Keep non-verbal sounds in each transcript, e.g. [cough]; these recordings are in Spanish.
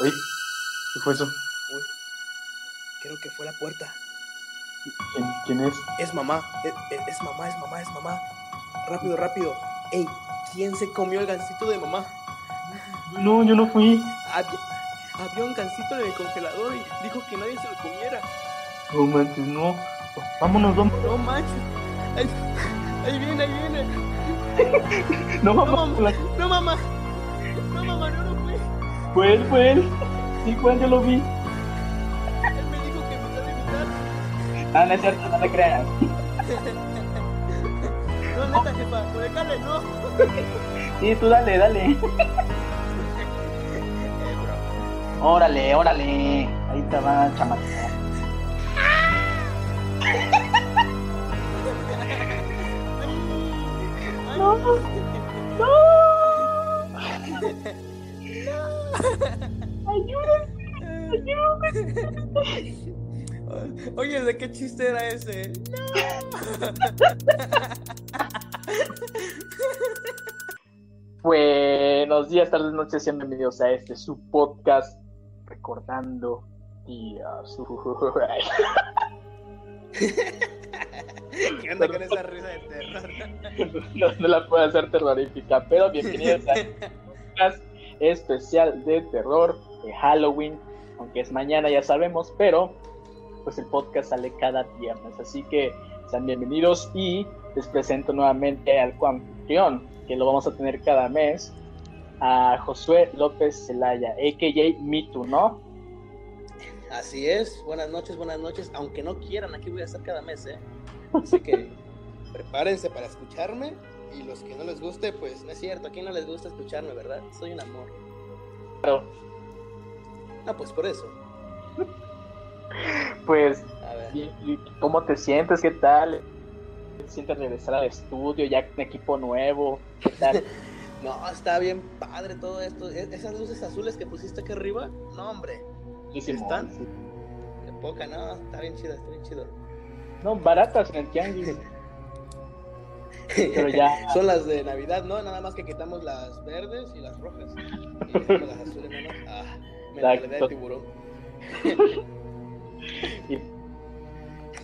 Oye, ¿qué fue eso? Uy, creo que fue la puerta. ¿Quién, quién es? Es mamá, es, mamá, es mamá, es mamá. Rápido, rápido. Ey, ¿quién se comió el gansito de mamá? No, yo no fui. Había, había un gansito en el congelador y dijo que nadie se lo comiera. No manches, no. Vámonos, vámonos. No manches. Ahí, ahí viene, ahí viene. [laughs] No, No, vamos. mamá. No, mamá. Fue él, fue él. Sí, fue él, yo lo vi. Él me dijo que mitad y mitad. Ah, no es cierto, no le creas. [laughs] No, neta, jefa, por dejarle, no. Sí, tú dale, dale. [laughs] Eh, bro. Órale, órale. Ahí te va, chamaco. Oye, ¿de qué chiste era ese? [laughs] Buenos días, tardes, noches, sean bienvenidos a este su podcast recordando días. [laughs] ¿Qué onda con esa risa de terror? [laughs] no, no la puedo hacer terrorífica, pero bienvenidos a este podcast especial de terror de Halloween, aunque es mañana ya sabemos, pero pues el podcast sale cada viernes, así que sean bienvenidos y les presento nuevamente al coanfitrión, que lo vamos a tener cada mes, a Josué López Zelaya, a.k.a. Mitu, ¿no? Así es, buenas noches, buenas noches. Aunque no quieran, aquí voy a estar cada mes, ¿eh? Así que [laughs] prepárense para escucharme. Y los que no les guste, pues no es cierto. A quien no les gusta escucharme, ¿verdad? Soy un amor. Claro. Ah, pues por eso. [laughs] Pues, A ver. ¿y- y ¿cómo te sientes? ¿Qué tal? ¿Te sientes regresar al estudio, ya con equipo nuevo? ¿Qué tal? [laughs] No, está bien padre todo esto. E- Esas luces azules que pusiste aquí arriba, no, hombre. ¿Están? sí. Qué poca, no. Está bien chido, está bien chido. No, baratas en el tianguis. Pero ya. [laughs] Son las de Navidad, ¿no? Nada más que quitamos las verdes y las rojas. Y las azules, ¿no? Ah, me la de tiburón. Y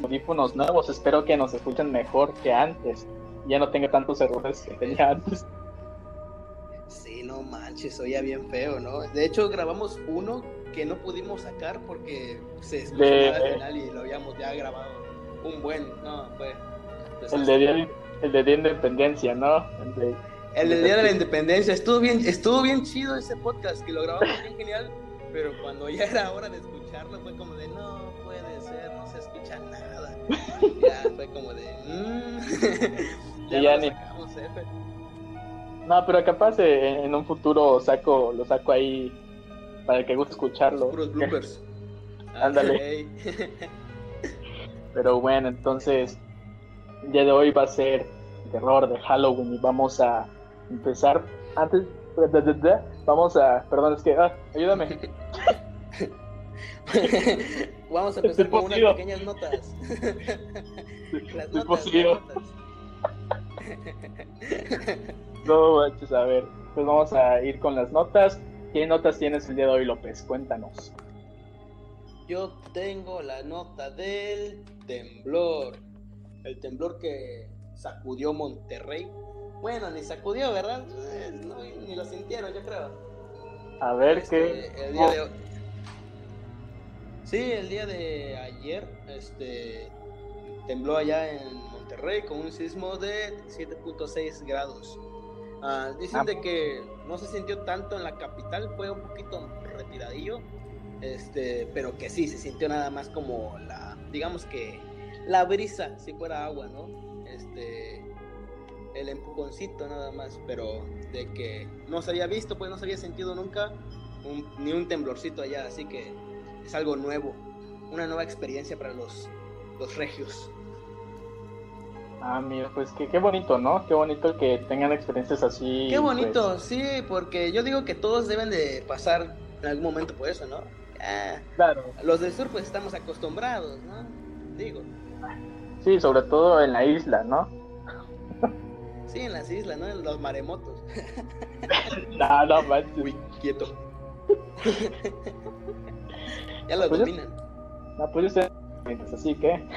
audífonos nuevos, espero que nos escuchen mejor que antes. Ya no tenga tantos errores que tenía antes. Sí, no manches, oía bien feo, ¿no? De hecho, grabamos uno que no pudimos sacar porque se escuchó De- al final y lo habíamos ya grabado. Un buen, no, fue. El de día, el de día de independencia, ¿no? El de- El del Día de la Independencia. Estuvo bien, estuvo bien chido ese podcast, que lo grabamos bien genial, pero cuando ya era hora de escucharlo fue como de, no puede ser, no se escucha nada. Ya fue como de, mmm. [laughs] ya, ya ni- sacamos, F. No, pero capaz eh, en un futuro saco, lo saco ahí para el que guste escucharlo. Puros bloopers. [laughs] Ándale. [laughs] Pero bueno, entonces el día de hoy va a ser terror de Halloween y vamos a empezar antes vamos a perdón es que ah, ayúdame [laughs] Vamos a empezar con unas pequeñas notas. Las notas, las notas. no manches, a ver pues vamos a ir con las notas ¿qué notas tienes el día de hoy López? cuéntanos Yo tengo la nota del temblor. El temblor que sacudió Monterrey. Bueno, ni sacudió, ¿verdad? Eh, no, ni lo sintieron, yo creo. a ver Este, qué el día de Sí, el día de ayer, este, tembló allá en Monterrey con un sismo de 7.6 grados. Ah, dicen Ah. de que no se sintió tanto en la capital, fue un poquito retiradillo, este, pero que sí, se sintió nada más como la, digamos que la brisa, si fuera agua, ¿no? Este, el empujoncito nada más, pero de que no se había visto, pues no se había sentido nunca un- ni un temblorcito allá, así que es algo nuevo, una nueva experiencia para los, los regios. ah mira pues qué, qué bonito ¿no? qué bonito que tengan experiencias así Qué pues, bonito, sí, porque yo digo que todos deben de pasar en algún momento por eso, ¿no? Ah, claro los del sur pues estamos acostumbrados, ¿no? Digo, sí sobre todo en la isla ¿no? Sí, en las islas, ¿no? En los maremotos. [laughs] no no manches Uy, quieto. [laughs] ya lo Pues yo- dominan. No, pues usted, así que. [laughs]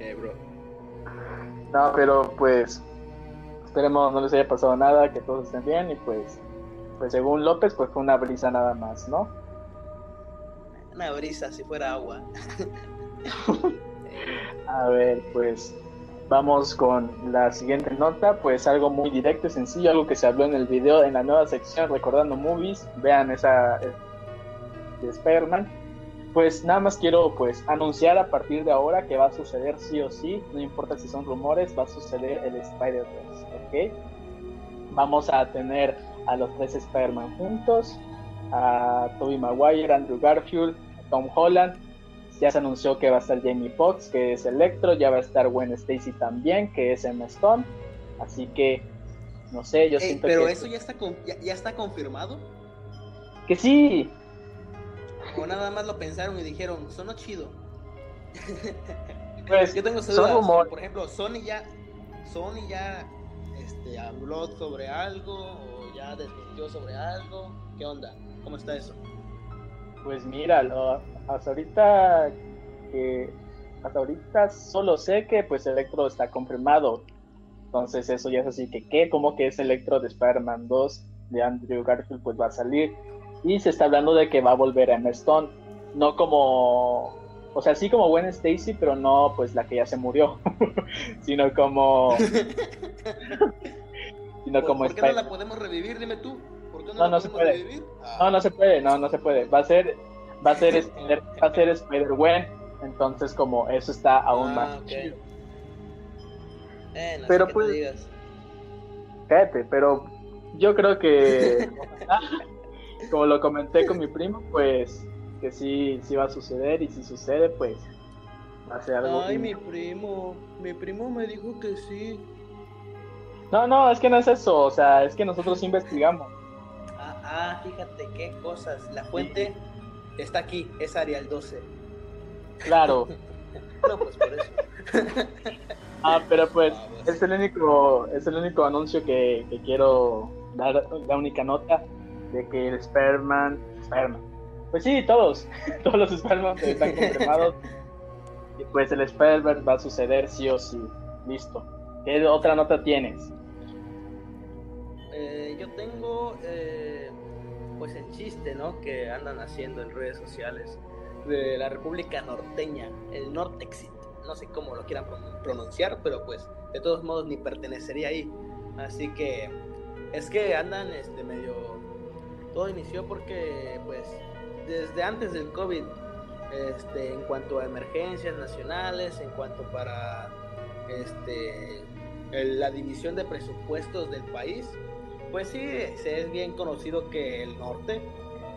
eh, bro. No, pero pues. Esperemos no les haya pasado nada, que todos estén bien y pues. Pues según López, pues fue una brisa nada más, ¿no? Una brisa si fuera agua. A ver, pues vamos con la siguiente nota, pues algo muy directo y sencillo, algo que se habló en el video en la nueva sección Recordando Movies, vean esa eh, de Spider-Man. Pues nada más quiero pues anunciar a partir de ahora que va a suceder sí o sí, no importa si son rumores, va a suceder el Spider-Verse, ¿ok? Vamos a tener a los tres Spider-Man juntos, a Tobey Maguire, Andrew Garfield, Tom Holland, ya se anunció que va a estar Jamie Foxx, que es Electro, ya va a estar Gwen Stacy también, que es Emma Stone. Así que, no sé, yo Ey, siento pero que, eso ya está, con- ya, ya está confirmado. que sí. O nada más lo pensaron y dijeron, sonó chido. Pues, [laughs] Yo tengo dudas. Por ejemplo, Sony ya, Sony ya este, habló sobre algo o ya desmintió sobre algo. ¿Qué onda? ¿Cómo está eso? Pues mira, lo- hasta ahorita que hasta ahorita solo sé que pues Electro está confirmado. Entonces eso ya es así que qué, como que es Electro de Spider-Man 2 de Andrew Garfield pues va a salir y se está hablando de que va a volver a Emma Stone, no como o sea, sí como Gwen Stacy, pero no pues la que ya se murió, [laughs] sino como [laughs] sino ¿Por, como por qué no la podemos revivir? Dime tú. ¿Por qué no, No, se puede. Ah, No, no se puede, no, no se puede. Va a ser, va a ser Spider, va a ser Spider-Gwen, entonces como eso está aún ah, más chido. Eh, no Pero pues- digas. Cállate, pero yo creo que como lo comenté con mi primo, pues que sí, sí va a suceder y si sucede, pues va a ser algo. Ay, mi primo. Mi primo me dijo que sí. No, no, es que no es eso, o sea, es que nosotros investigamos. Ah, fíjate qué cosas. La fuente está aquí, es Arial 12. Claro. [laughs] No, pues por eso. Ah, pero pues Ah, pues. es el único, es el único anuncio que, que quiero dar, la única nota de que el Spider-Man, Spider-Man, pues sí, todos, [laughs] todos los Spider-Man están confirmados y pues el Spider-Man va a suceder sí o sí, listo. ¿Qué otra nota tienes? Eh, yo tengo eh, pues el chiste, ¿no? Que andan haciendo en redes sociales de la República Norteña, el Nortexit. No sé cómo lo quieran pron- pronunciar, pero pues de todos modos ni pertenecería ahí. Así que es que andan este medio todo inició porque pues desde antes del COVID este en cuanto a emergencias nacionales, en cuanto para este la división de presupuestos del país, pues sí, es bien conocido que el norte,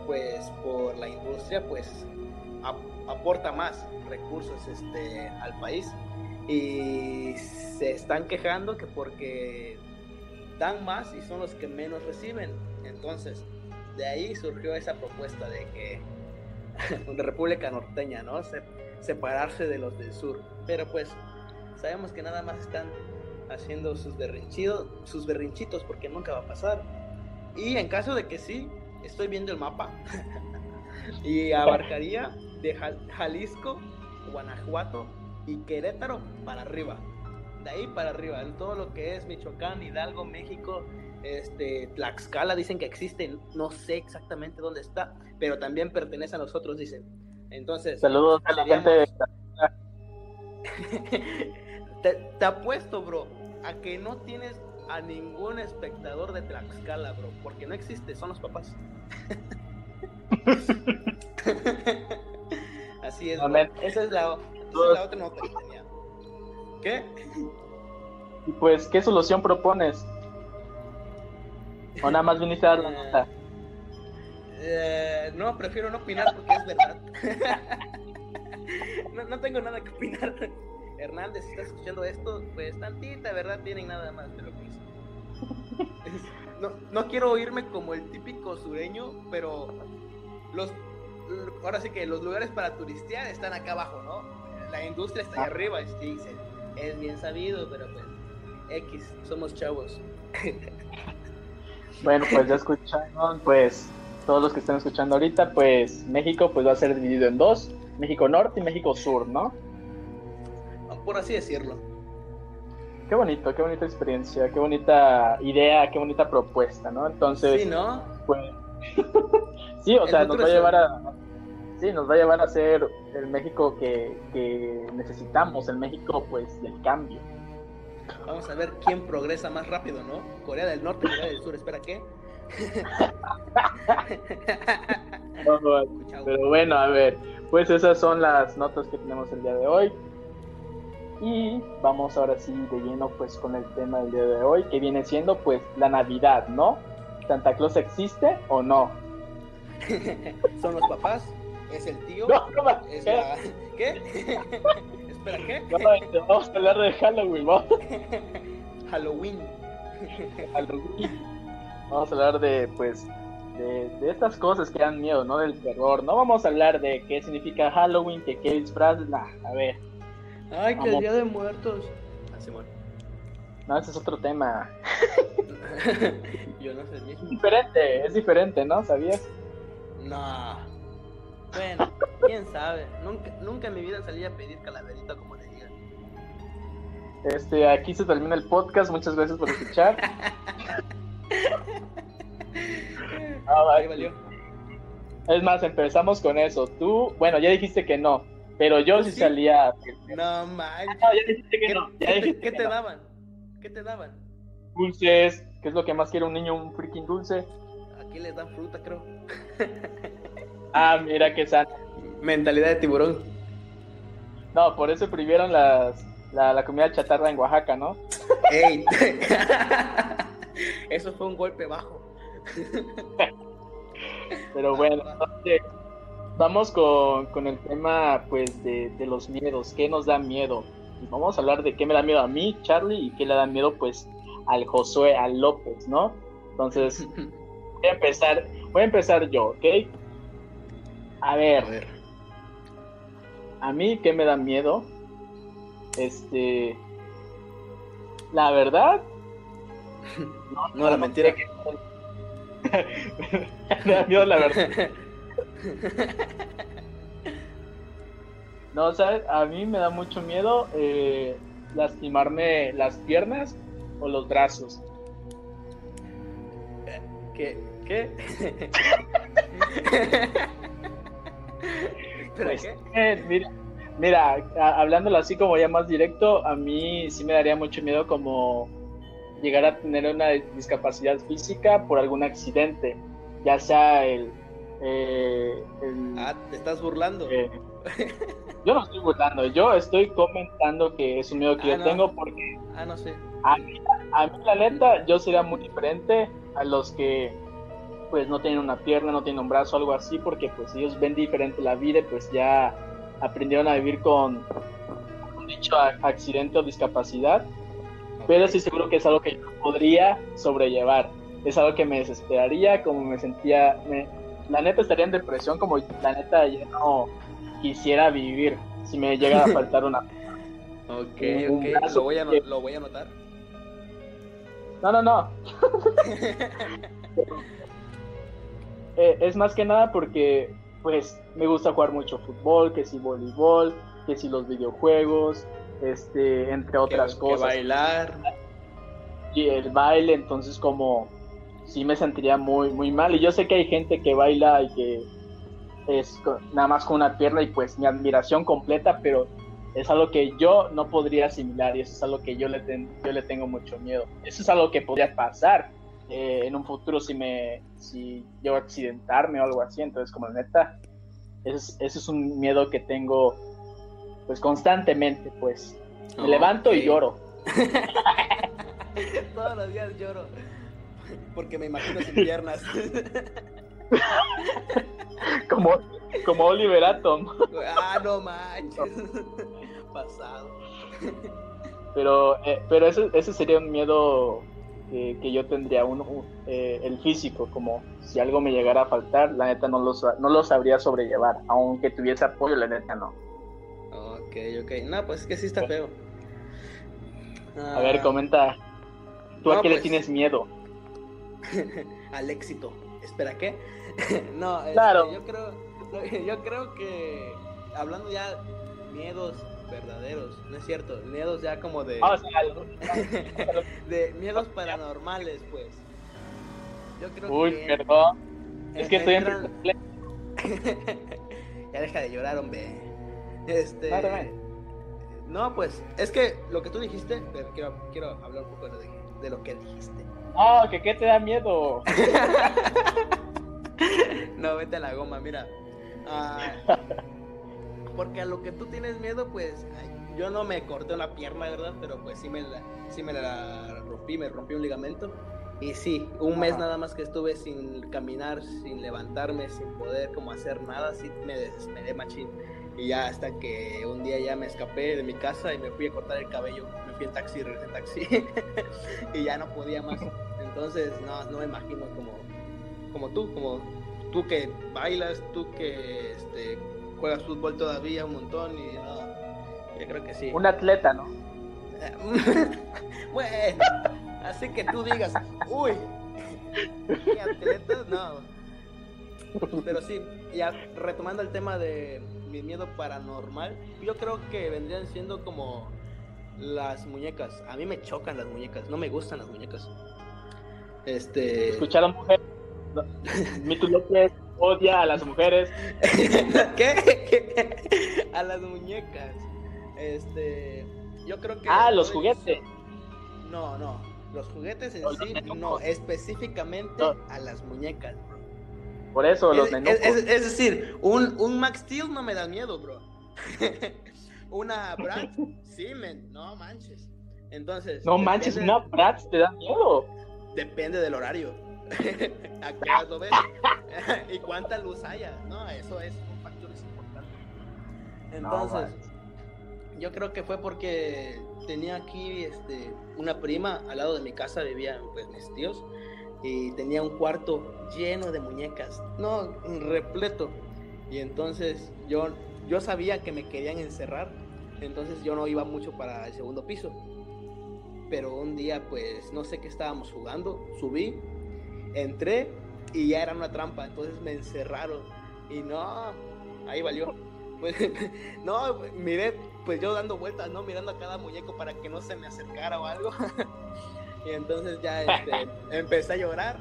pues por la industria, pues ap- aporta más recursos este, al país y se están quejando que porque dan más y son los que menos reciben. Entonces, de ahí surgió esa propuesta de que [laughs] República Norteña, ¿no? Se- separarse de los del sur. Pero pues sabemos que nada más están haciendo sus berrinchidos, sus berrinchitos porque nunca va a pasar. Y en caso de que sí, estoy viendo el mapa [laughs] y abarcaría de Jal- Jalisco, Guanajuato y Querétaro para arriba. De ahí para arriba, en todo lo que es Michoacán, Hidalgo, México, este, Tlaxcala dicen que existe, no sé exactamente dónde está, pero también pertenece a nosotros, dicen. Entonces, Saludos a la gente de... [laughs] te, te apuesto, bro, a que no tienes a ningún espectador de Tlaxcala, bro, porque no existe, son los papás. [laughs] Así es, bro. Esa es la, esa es la otra nota que tenía. ¿Qué? Y pues, ¿qué solución propones? ¿O nada más viniste a dar la nota? Eh, no, prefiero no opinar porque es verdad. [laughs] no, no tengo nada que opinar. Hernández, si estás escuchando esto, pues tantita verdad tienen nada más, pero pues. es- no, no quiero oírme como el típico sureño, pero los ahora sí que los lugares para turistear están acá abajo, ¿no? La industria está ahí Ah. arriba, sí, se- es bien sabido, pero pues X, somos chavos. [laughs] Bueno, pues ya escucharon, pues todos los que están escuchando ahorita, pues México pues va a ser dividido en dos, México Norte y México Sur, ¿no? Por así decirlo. Qué bonito, qué bonita experiencia, qué bonita idea, qué bonita propuesta, ¿no? Entonces, sí, ¿no? Pues, [laughs] sí, o sea, nos va a llevar a sí, nos va a llevar a ser el México que, que necesitamos, el México pues del cambio. Vamos a ver quién progresa más rápido, ¿no? Corea del Norte, Corea del Sur, espera, ¿qué? [laughs] pero bueno, a ver, pues esas son las notas que tenemos el día de hoy. Y vamos ahora sí de lleno pues con el tema del día de hoy, que viene siendo pues la Navidad, ¿no? ¿Santa Claus existe o no? [laughs] ¿Son los papás? ¿Es el tío? No, no, ¿Es la... [laughs] ¿Qué? [laughs] Espera, ¿qué? No, vamos a hablar de Halloween, ¿no? Halloween. Halloween. Vamos a hablar de, pues, de, de, estas cosas que dan miedo, ¿no? Del terror. No vamos a hablar de qué significa Halloween, que qué disfraz, nah, a ver. Ay, que el Día de Muertos. Ah, Simón. No, ese es otro tema. [laughs] Yo no sé mismo. Es diferente, es diferente, ¿no? ¿Sabías? No. Bueno, quién sabe. Nunca, nunca en mi vida salí a pedir calaverita como le digan. Este, aquí se termina el podcast. Muchas gracias por escuchar. [laughs] ah, vale. valió. Es más, empezamos con eso. Tú, bueno, ya dijiste que no, pero yo sí, sí salía. No manches. No, ya dijiste que ¿Qué, no. Ya ¿qué, te, dijiste ¿qué que te no. daban? ¿Qué te daban? Dulces, ¿qué es lo que más quiere un niño? Un freaking dulce. Aquí les dan fruta, creo. [laughs] Ah, mira qué sano. Mentalidad de tiburón. No, por eso prohibieron las, la, la comida chatarra en Oaxaca, ¿no? ¡Ey! [laughs] Eso fue un golpe bajo. [laughs] Pero bueno, entonces, vamos con, con el tema pues de, de, los miedos, ¿qué nos da miedo? Y vamos a hablar de qué me da miedo a mí, Charlie, y qué le da miedo pues al Josué, al López, ¿no? Entonces, [laughs] voy a empezar, voy a empezar yo, ¿ok? A ver, A ver. a mí qué me da miedo, este, la verdad, [laughs] No, la mentira. [laughs] me da miedo la verdad. [laughs] No, ¿sabes? A mí me da mucho miedo eh, lastimarme las piernas o los brazos. ¿Qué? ¿Qué? [laughs] ¿Espera Pues, qué? eh, mira, mira, a- hablándolo así como ya más directo, a mí sí me daría mucho miedo como llegar a tener una discapacidad física por algún accidente, ya sea el... eh, el- Ah, te estás burlando. eh, [laughs] yo no estoy burlando, yo estoy comentando que es un miedo que Ah, yo no. tengo porque Ah, no sé. a mí, a mí, la neta, yo sería muy diferente a los que pues no tienen una pierna, no tienen un brazo, algo así, porque pues ellos ven diferente la vida y pues ya aprendieron a vivir con un dicho accidente o discapacidad, pero sí seguro que es algo que yo podría sobrellevar, es algo que me desesperaría, como me sentía, me- la neta estaría en depresión, como la neta ya no quisiera vivir si me llega a [laughs] faltar una Ok, Un ok. Lo voy a, que- lo voy a anotar. No, no, no. [laughs] Eh, es más que nada porque, pues, me gusta jugar mucho fútbol, que si voleibol, que si los videojuegos, este, entre otras que, que cosas. bailar. Y el baile, entonces como, sí me sentiría muy, muy mal. Y yo sé que hay gente que baila y que es nada más con una pierna y pues mi admiración completa, pero es algo que yo no podría asimilar y eso es algo que yo le, ten- yo le tengo mucho miedo. Eso es algo que podría pasar eh, en un futuro si me si yo accidentarme o algo así. Entonces, como neta, ese es, es un miedo que tengo pues constantemente, pues. Me levanto y lloro. [laughs] Todos los días lloro. Porque me imagino sin piernas. [laughs] Como, como Oliver Atom. ah, no manches. [laughs] Pasado. Pero, eh, pero ese, ese sería un miedo que, que yo tendría, un, un- eh, el físico, como si algo me llegara a faltar, la neta no lo, no lo sabría sobrellevar, aunque tuviese apoyo, la neta no. Ok, ok. No, pues es que sí está feo. A ver, Ah, comenta, ¿tú a qué le pues- tienes miedo? [laughs] al éxito. Espera, ¿qué? [laughs] no, este, Claro. yo creo, [laughs] yo creo que hablando ya miedos verdaderos, no es cierto, miedos ya como de, Ah, o sea, algo- de miedos paranormales, pues. Yo creo Uy, que perdón. Es que estoy en ya deja de llorar, hombre. Este. No, pues, es que lo que tú dijiste, pero quiero, quiero hablar un poco de, de lo que dijiste. No, que qué te da miedo. [laughs] No, vete a la goma, mira. Ah, porque a lo que tú tienes miedo, pues yo no me corté una pierna, ¿verdad? Pero pues sí me la, sí me la rompí, me rompí un ligamento. Y sí, un mes nada más que estuve sin caminar, sin levantarme, sin poder como hacer nada, sí me desesperé machín. Y ya hasta que un día ya me escapé de mi casa y me fui a cortar el cabello, me fui en taxi, regresé en taxi [laughs] y ya no podía más. Entonces, no, no me imagino como, como tú, como tú que bailas, tú que este, juegas fútbol todavía un montón y no, yo creo que sí. Un atleta, ¿no? [laughs] bueno, así que tú digas, uy, atleta, no. Pero sí, ya retomando el tema de mi miedo paranormal, yo creo que vendrían siendo como las muñecas. A mí me chocan las muñecas, no me gustan las muñecas. Este. Escucharon mujeres. No. [laughs] Mito López odia a las mujeres. [laughs] ¿Qué? A las muñecas. Este. Yo creo que. Ah, los juguetes. No, no. Los juguetes en Los sí, no. Específicamente No. a las muñecas. Por eso, los nenucos. es- es- es decir, un, un Max Steel no me da miedo, bro. [laughs] Una Brad, sí, men, no manches. Entonces. no manches, depende- una Bratz te da miedo. Depende del horario. [laughs] ¿A qué horas lo ves? [laughs] ¿Y cuánta luz haya? No, eso es un factor importante. Entonces, yo creo que fue porque tenía aquí este, una prima al lado de mi casa, vivían pues mis tíos, y tenía un cuarto lleno de muñecas, no, repleto. Y entonces yo, yo sabía que me querían encerrar, entonces yo no iba mucho para el segundo piso. Pero un día, pues, no sé qué estábamos jugando, subí, entré y ya era una trampa, entonces me encerraron. Y no, ahí valió. Pues, [laughs] no, miré, pues yo dando vueltas, ¿no? Mirando a cada muñeco para que no se me acercara o algo. [laughs] y entonces ya este, [laughs] empecé a llorar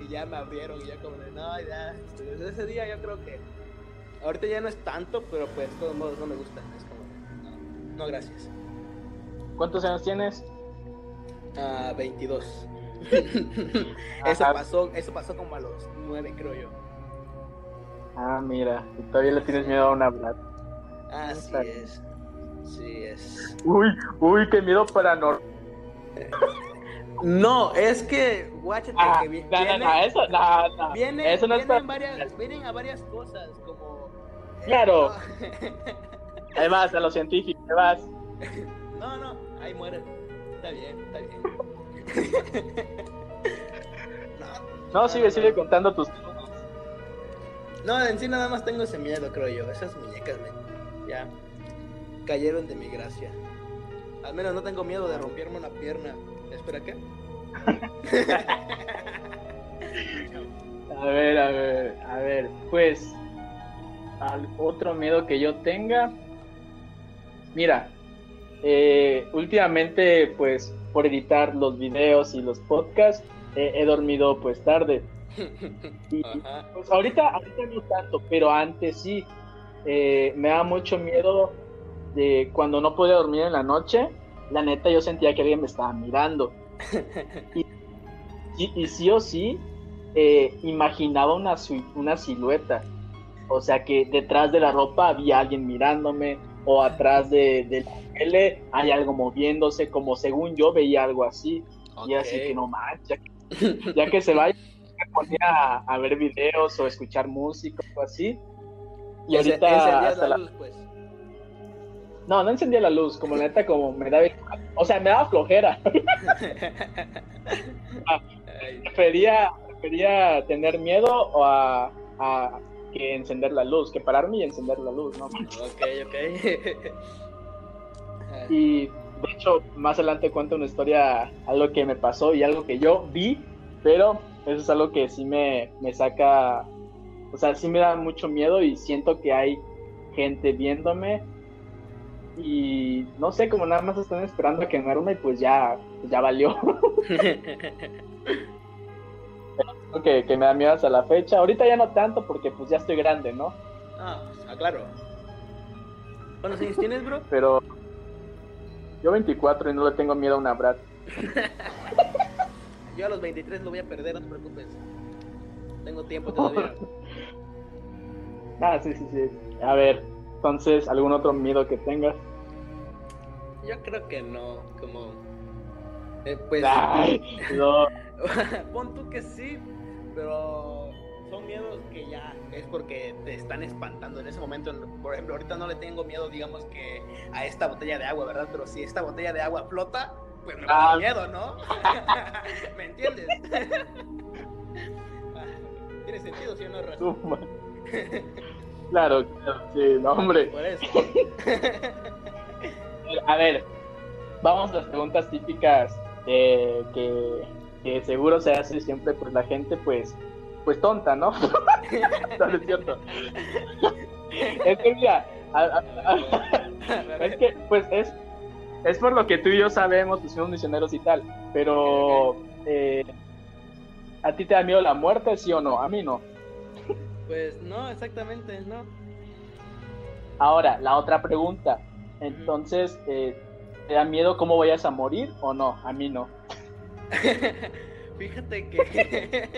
y ya me abrieron y ya como de, no, ya, este, desde ese día yo creo que, ahorita ya no es tanto, pero pues de todos modos no me gusta, es como, no, no gracias. ¿Cuántos años tienes? Ah, 22. [laughs] eso pasó, eso pasó como a los 9 creo yo. Ah, mira, y todavía le tienes miedo a una Bratz. Así es. Sí es. Uy, uy, qué miedo paranormal. [laughs] No, es que, guáchate Ah, que vi- no, no, viene, no, eso, no, no. viene, eso no es vienen, varias, vienen a varias cosas, como... eh, Claro. no. Además, a los científicos, vas. [laughs] No, no, ahí mueren. Está bien, está bien. no, [laughs] No, sigue, sigue contando tus. No, en sí nada más tengo ese miedo, creo yo. Esas muñecas, men, ya cayeron de mi gracia. Al menos no tengo miedo de romperme una pierna. Espera, ¿qué? [laughs] A ver, a ver, a ver, pues. Al otro miedo que yo tenga. Mira, eh, últimamente, pues, por editar los videos y los podcasts, eh, he dormido pues tarde. [laughs] Y. Pues ahorita, ahorita no tanto, pero antes sí. Eh, me da mucho miedo de cuando no podía dormir en la noche. La neta, yo sentía que alguien me estaba mirando. [laughs] Y, y, y sí o sí, eh, imaginaba una, una silueta. O sea que detrás de la ropa había alguien mirándome, o atrás de, de la tele hay algo moviéndose, como según yo veía algo así. Y así que no manches, ya, ya que se vaya, me ponía a, a ver videos o escuchar música o así. Y Ence- ahorita encendías hasta la pues. No, no encendía la luz, como la neta, como me daba... O sea, me daba flojera. Ay, [laughs] prefería, prefería tener miedo o a, a que encender la luz, que pararme y encender la luz, ¿no? ok, ok. Y de hecho, más adelante cuento una historia, algo que me pasó y algo que yo vi, pero Eso es algo que sí me, me saca, o sea, sí me da mucho miedo y siento que hay gente viéndome y no sé, como nada más están esperando a quemarme y pues ya, pues ya valió. [laughs] [laughs] que, que me da miedo hasta la fecha. Ahorita ya no tanto porque pues ya estoy grande, ¿no? Ah, ah claro. ¿Cuántos años tienes, bro? Pero yo 24 y no le tengo miedo a una Brad. [laughs] yo a los 23 lo voy a perder, no te preocupes. Tengo tiempo todavía. ah, sí, sí, sí. A ver, entonces, ¿algún otro miedo que tengas? Yo creo que no, como... Eh, pues... no. [laughs] Pon tú que sí, pero son miedos que ya es porque te están espantando en ese momento. Por ejemplo, ahorita no le tengo miedo, digamos que a esta botella de agua, ¿verdad? Pero si esta botella de agua flota, pues me da ah. miedo, ¿no? [laughs] ¿Me entiendes? [laughs] Ah, Tiene sentido, si ¿sí no es razón. claro, claro, sí, no, hombre. Por eso. A ver, vamos a las preguntas típicas eh, que que seguro se hace siempre pues la gente pues pues tonta, ¿no? [laughs] no, es cierto. es que mira, es que pues es es por lo que tú y yo sabemos, pues somos misioneros y tal, pero eh, ¿a ti te da miedo la muerte, sí o no? A mí no. Pues no, exactamente, no. Ahora, la otra pregunta. Entonces, eh, ¿te da miedo cómo vayas a morir o no? A mí no. [laughs] Fíjate que.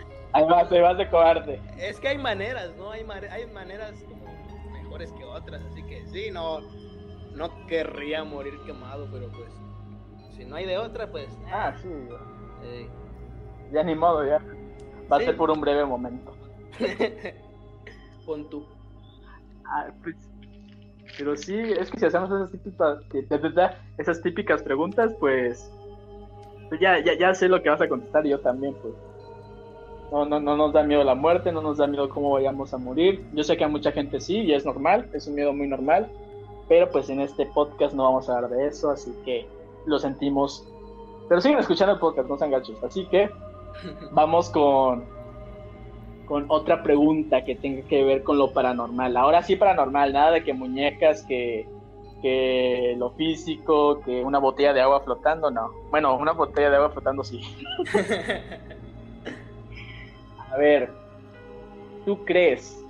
[laughs] ahí vas, ahí vas de cobarde. Es que hay maneras, ¿no? Hay, hay maneras como mejores que otras, así que sí, no. No querría morir quemado, pero pues. Si no hay de otra, pues. Ah, sí. Ya ni modo, ya. Va a ser por un breve momento. [laughs] Pon tú. Ah, pues, pero sí, es que si hacemos esas típicas, esas típicas preguntas, pues pues ya, ya, ya sé lo que vas a contestar yo también, pues. No, no, no nos da miedo la muerte, no nos da miedo cómo vayamos a morir. Yo sé que a mucha gente sí, y es normal, es un miedo muy normal, pero pues en este podcast no vamos a hablar de eso, así que lo sentimos. Pero siguen escuchando el podcast, no sean gachos. Así que [laughs] vamos con, con otra pregunta que tenga que ver con lo paranormal. Ahora sí paranormal, nada de que muñecas, que que lo físico, que una botella de agua flotando, no. Bueno, una botella de agua flotando sí. [laughs] A ver, ¿tú crees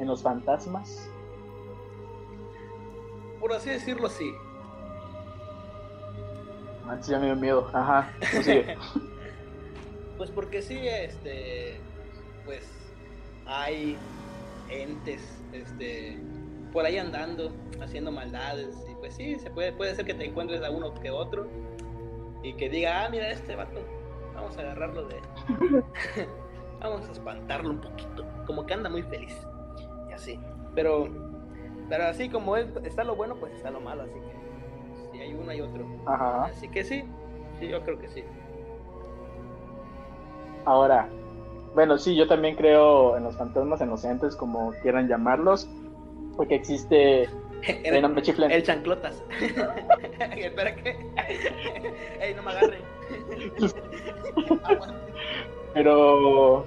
en los fantasmas? Por así decirlo, sí. Antes ya me dio miedo, ajá. [laughs] pues porque sí, este, pues hay entes, este, por ahí andando, haciendo maldades. Y pues sí, se puede, puede ser que te encuentres a uno que otro y que diga, ah, mira este vato, vamos a agarrarlo de... [laughs] vamos a espantarlo un poquito, como que anda muy feliz. Y así. Pero, pero así como está lo bueno, pues está lo malo, así que si hay uno hay otro. Así que sí, sí, yo creo que sí. Ahora, bueno, sí, yo también creo en los fantasmas, en los entes, como quieran llamarlos porque existe [laughs] el, nombre el chanclotas. [laughs] Espera que. [laughs] Ey, no me agarre. pero.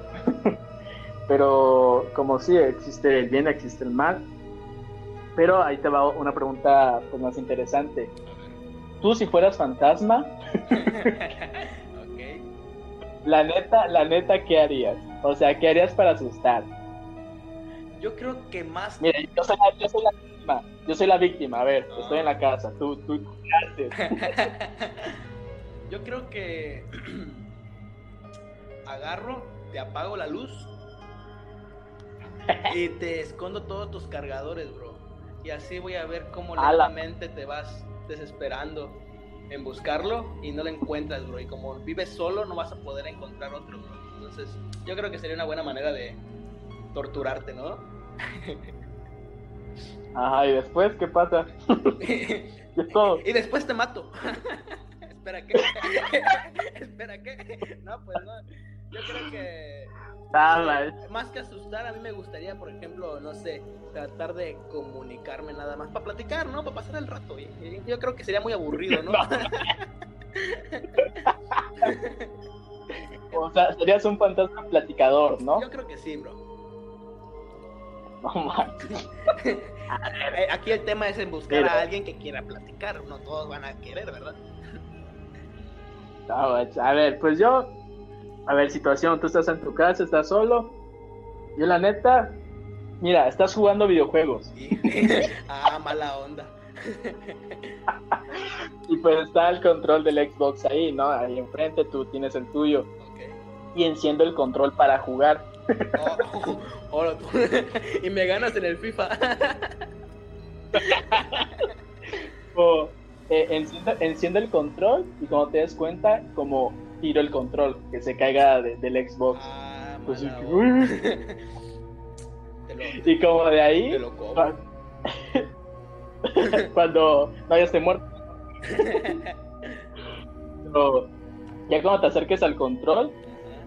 Pero como sí, existe el bien, existe el mal. Pero ahí te va una pregunta pues, más interesante. Tú si fueras fantasma. La neta, la neta, ¿qué harías? O sea, ¿qué harías para asustar? Yo creo que más. Mira, yo soy la, yo soy la víctima. Yo soy la víctima. A ver, ah. estoy en la casa. Tú, tú, ¿qué [laughs] yo creo que [clears throat] agarro, te apago la luz [laughs] y te escondo todos tus cargadores, bro. Y así voy a ver cómo lentamente te vas desesperando en buscarlo y no lo encuentras, bro. Y como vives solo, no vas a poder encontrar otro, bro. Entonces, yo creo que sería una buena manera de torturarte, ¿no? Ajá, ¿y después qué pasa? [laughs] Y después te mato. [laughs] Espera, ¿qué? [laughs] Espera, ¿qué? No, pues no. Yo creo que. Más que asustar, a mí me gustaría, por ejemplo, no sé, tratar de comunicarme nada más para platicar, ¿no? Para pasar el rato. Yo creo que sería muy aburrido, ¿no? [laughs] O sea, serías un fantasma platicador, ¿no? Yo creo que sí, bro. No manches. [laughs] Eh, Aquí el tema es en buscar a alguien que quiera platicar. No todos van a querer, ¿verdad? No, a ver, pues yo. A ver, situación, tú estás en tu casa, estás solo. Yo, la neta. Mira, estás jugando videojuegos. [laughs] Ah, mala onda. Y pues está el control del Xbox ahí, ¿no? Ahí enfrente, tú tienes el tuyo. Ok. Y enciendo el control para jugar. Oh, oh, oh, [laughs] y me ganas en el FIFA. [laughs] O, eh, enciendo, enciendo el control y cuando te des cuenta, como tiro el control, que se caiga de- del Xbox. Ah, Pues [laughs] lo, Y como de ahí, [laughs] cuando no hayas muerto, [laughs] pero ya cuando te acerques al control,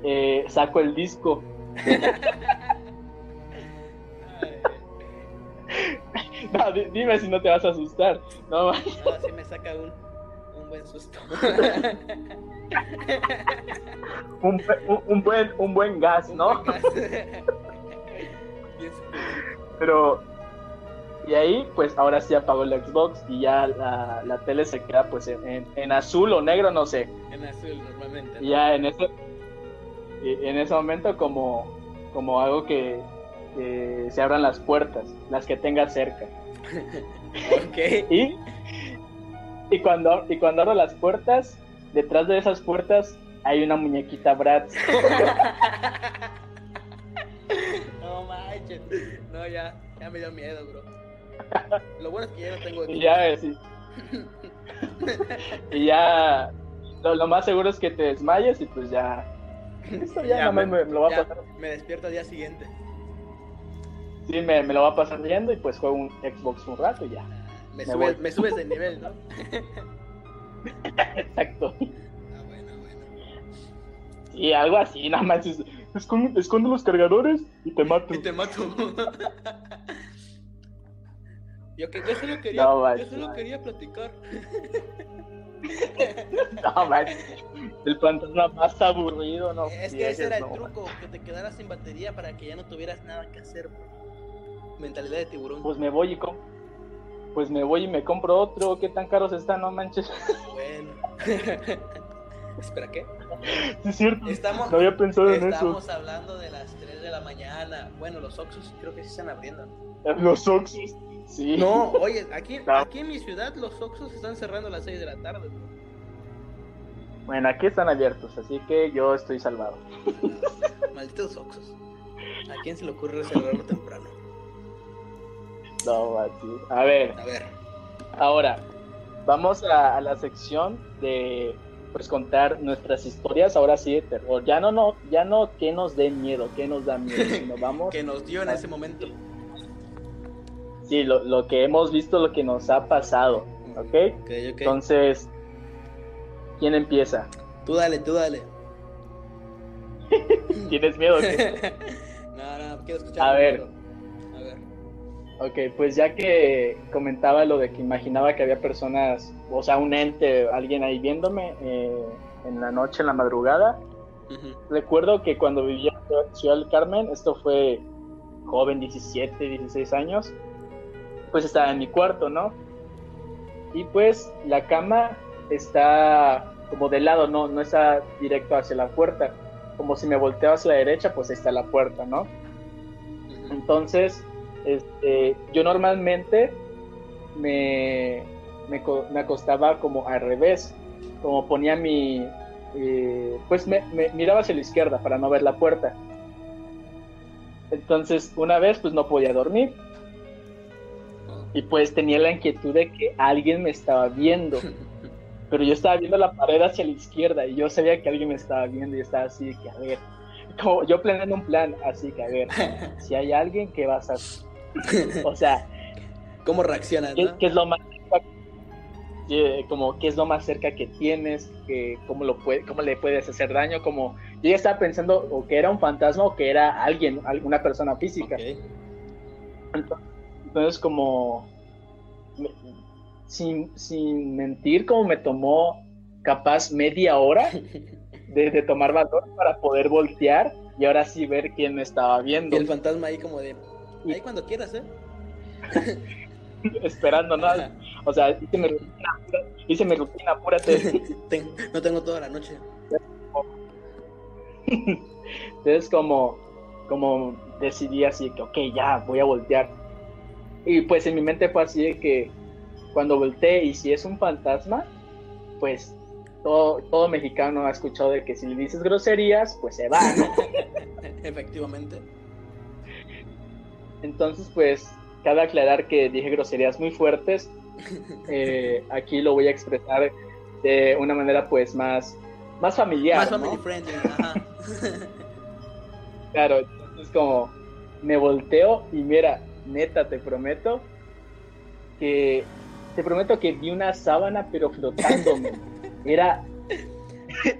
eh, saco el disco. No, di- dime si no te vas a asustar. No, no, sí me saca un, un buen susto. [laughs] un, bu- un- un buen, un buen gas, ¿no? [laughs] Pero y ahí, pues ahora sí apagó el Xbox y ya la, la tele se queda pues en, en- en azul o negro, no sé. En azul normalmente. Ya en ese, en ese momento como, como algo que, que se abran las puertas, las que tenga cerca. [laughs] Ok. Y, y, cuando, y cuando abro las puertas, detrás de esas puertas hay una muñequita Bratz. [laughs] No manches. No, ya, ya me dio miedo, bro. Lo bueno es que ya no tengo [laughs] Y ya, eh, sí. [laughs] y ya lo, lo más seguro es que te desmayes y pues ya. Esto ya, más me, me lo va a ya pasar. me despierto al día siguiente. Sí, me, me lo va a pasar riendo y pues juego un Xbox un rato y ya. Me, Me subes, me subes de nivel, ¿no? Exacto. Ah, bueno, bueno. Y algo así, nada más. es- Esconde, esconde los cargadores y te mato. Y te mato. [laughs] Yo, que, yo solo quería, No, yo solo quería platicar. [laughs] No, manches. El fantasma más aburrido, no. es que ese era el no, truco, que te quedaras sin batería para que ya no tuvieras nada que hacer. bro. Mentalidad de tiburón. Pues me voy y com Pues me voy y me compro otro. ¿Qué tan caros están? No manches. Bueno. [laughs] Espera, ¿qué? Sí, es cierto. Estamos, No había pensado en eso. estamos hablando de las 3 de la mañana. Bueno, los Oxus creo que sí están abriendo. Los Oxus. Sí. No, oye, aquí, No. aquí en mi ciudad los Oxus están cerrando a las 6 de la tarde. bro. Bueno, aquí están abiertos, así que yo estoy salvado. Malditos Oxus. ¿A quién se le ocurre cerrarlo temprano? No. A ver, A ver. ahora vamos a, a la sección de pues contar nuestras historias, ahora sí de terror. Ya no, no, ya no que nos dé miedo, que nos da miedo, [laughs] sino vamos, Que nos dio en ese momento. sí, lo, lo que hemos visto, lo que nos ha pasado, ¿ok? Ok. Entonces, ¿quién empieza? Tú dale, tú dale. [laughs] ¿Tienes miedo? [laughs] no, no, quiero escuchar. A ver. Ok, pues ya que comentaba lo de que imaginaba que había personas, o sea, un ente, alguien ahí viéndome eh, en la noche, en la madrugada, Ujú. recuerdo que cuando vivía en Ciudad del Carmen, esto fue joven, 17, 16 años, pues estaba en mi cuarto, ¿no? Y pues la cama está como de lado, no, no está directo hacia la puerta. Como si me volteo hacia la derecha, pues ahí está la puerta, ¿no? Entonces, este, yo normalmente me, me, me acostaba como al revés, como ponía mi, eh, pues me, me miraba hacia la izquierda para no ver la puerta. Entonces, una vez pues no podía dormir y pues tenía la inquietud de que alguien me estaba viendo, [laughs] pero yo estaba viendo la pared hacia la izquierda y yo sabía que alguien me estaba viendo y estaba así de que a ver, como yo planeando un plan, así que a ver, si hay alguien que vas a hacer? [laughs] O sea, ¿Cómo reaccionas, ¿qué, no? qué es lo más eh, como qué es lo más cerca que tienes? Que, cómo, lo puede, ¿Cómo le puedes hacer daño? Como yo ya estaba pensando o que era un fantasma o que era alguien, alguna persona física. Entonces, como, sin, sin mentir, como me tomó capaz media hora de, tomar valor para poder voltear y ahora sí ver quién me estaba viendo. Y el fantasma ahí como de, ahí cuando quieras, ¿eh? Esperando nada. O sea, hice mi rutina, hice mi rutina, apúrate. [laughs] no tengo toda la noche. Entonces como, como decidí así que, ok, ya, voy a voltear. Y pues en mi mente fue así de que cuando volteé y si es un fantasma, pues todo, todo mexicano ha escuchado de que si le dices groserías, pues se va. [laughs] Efectivamente. Entonces, pues, cabe aclarar que dije groserías muy fuertes. [laughs] Eh, aquí lo voy a expresar de una manera, pues, más, más familiar. Más family friendly, [laughs] claro, entonces como me volteo y mira, neta, te prometo que te prometo que vi una sábana pero flotándome. [laughs] Era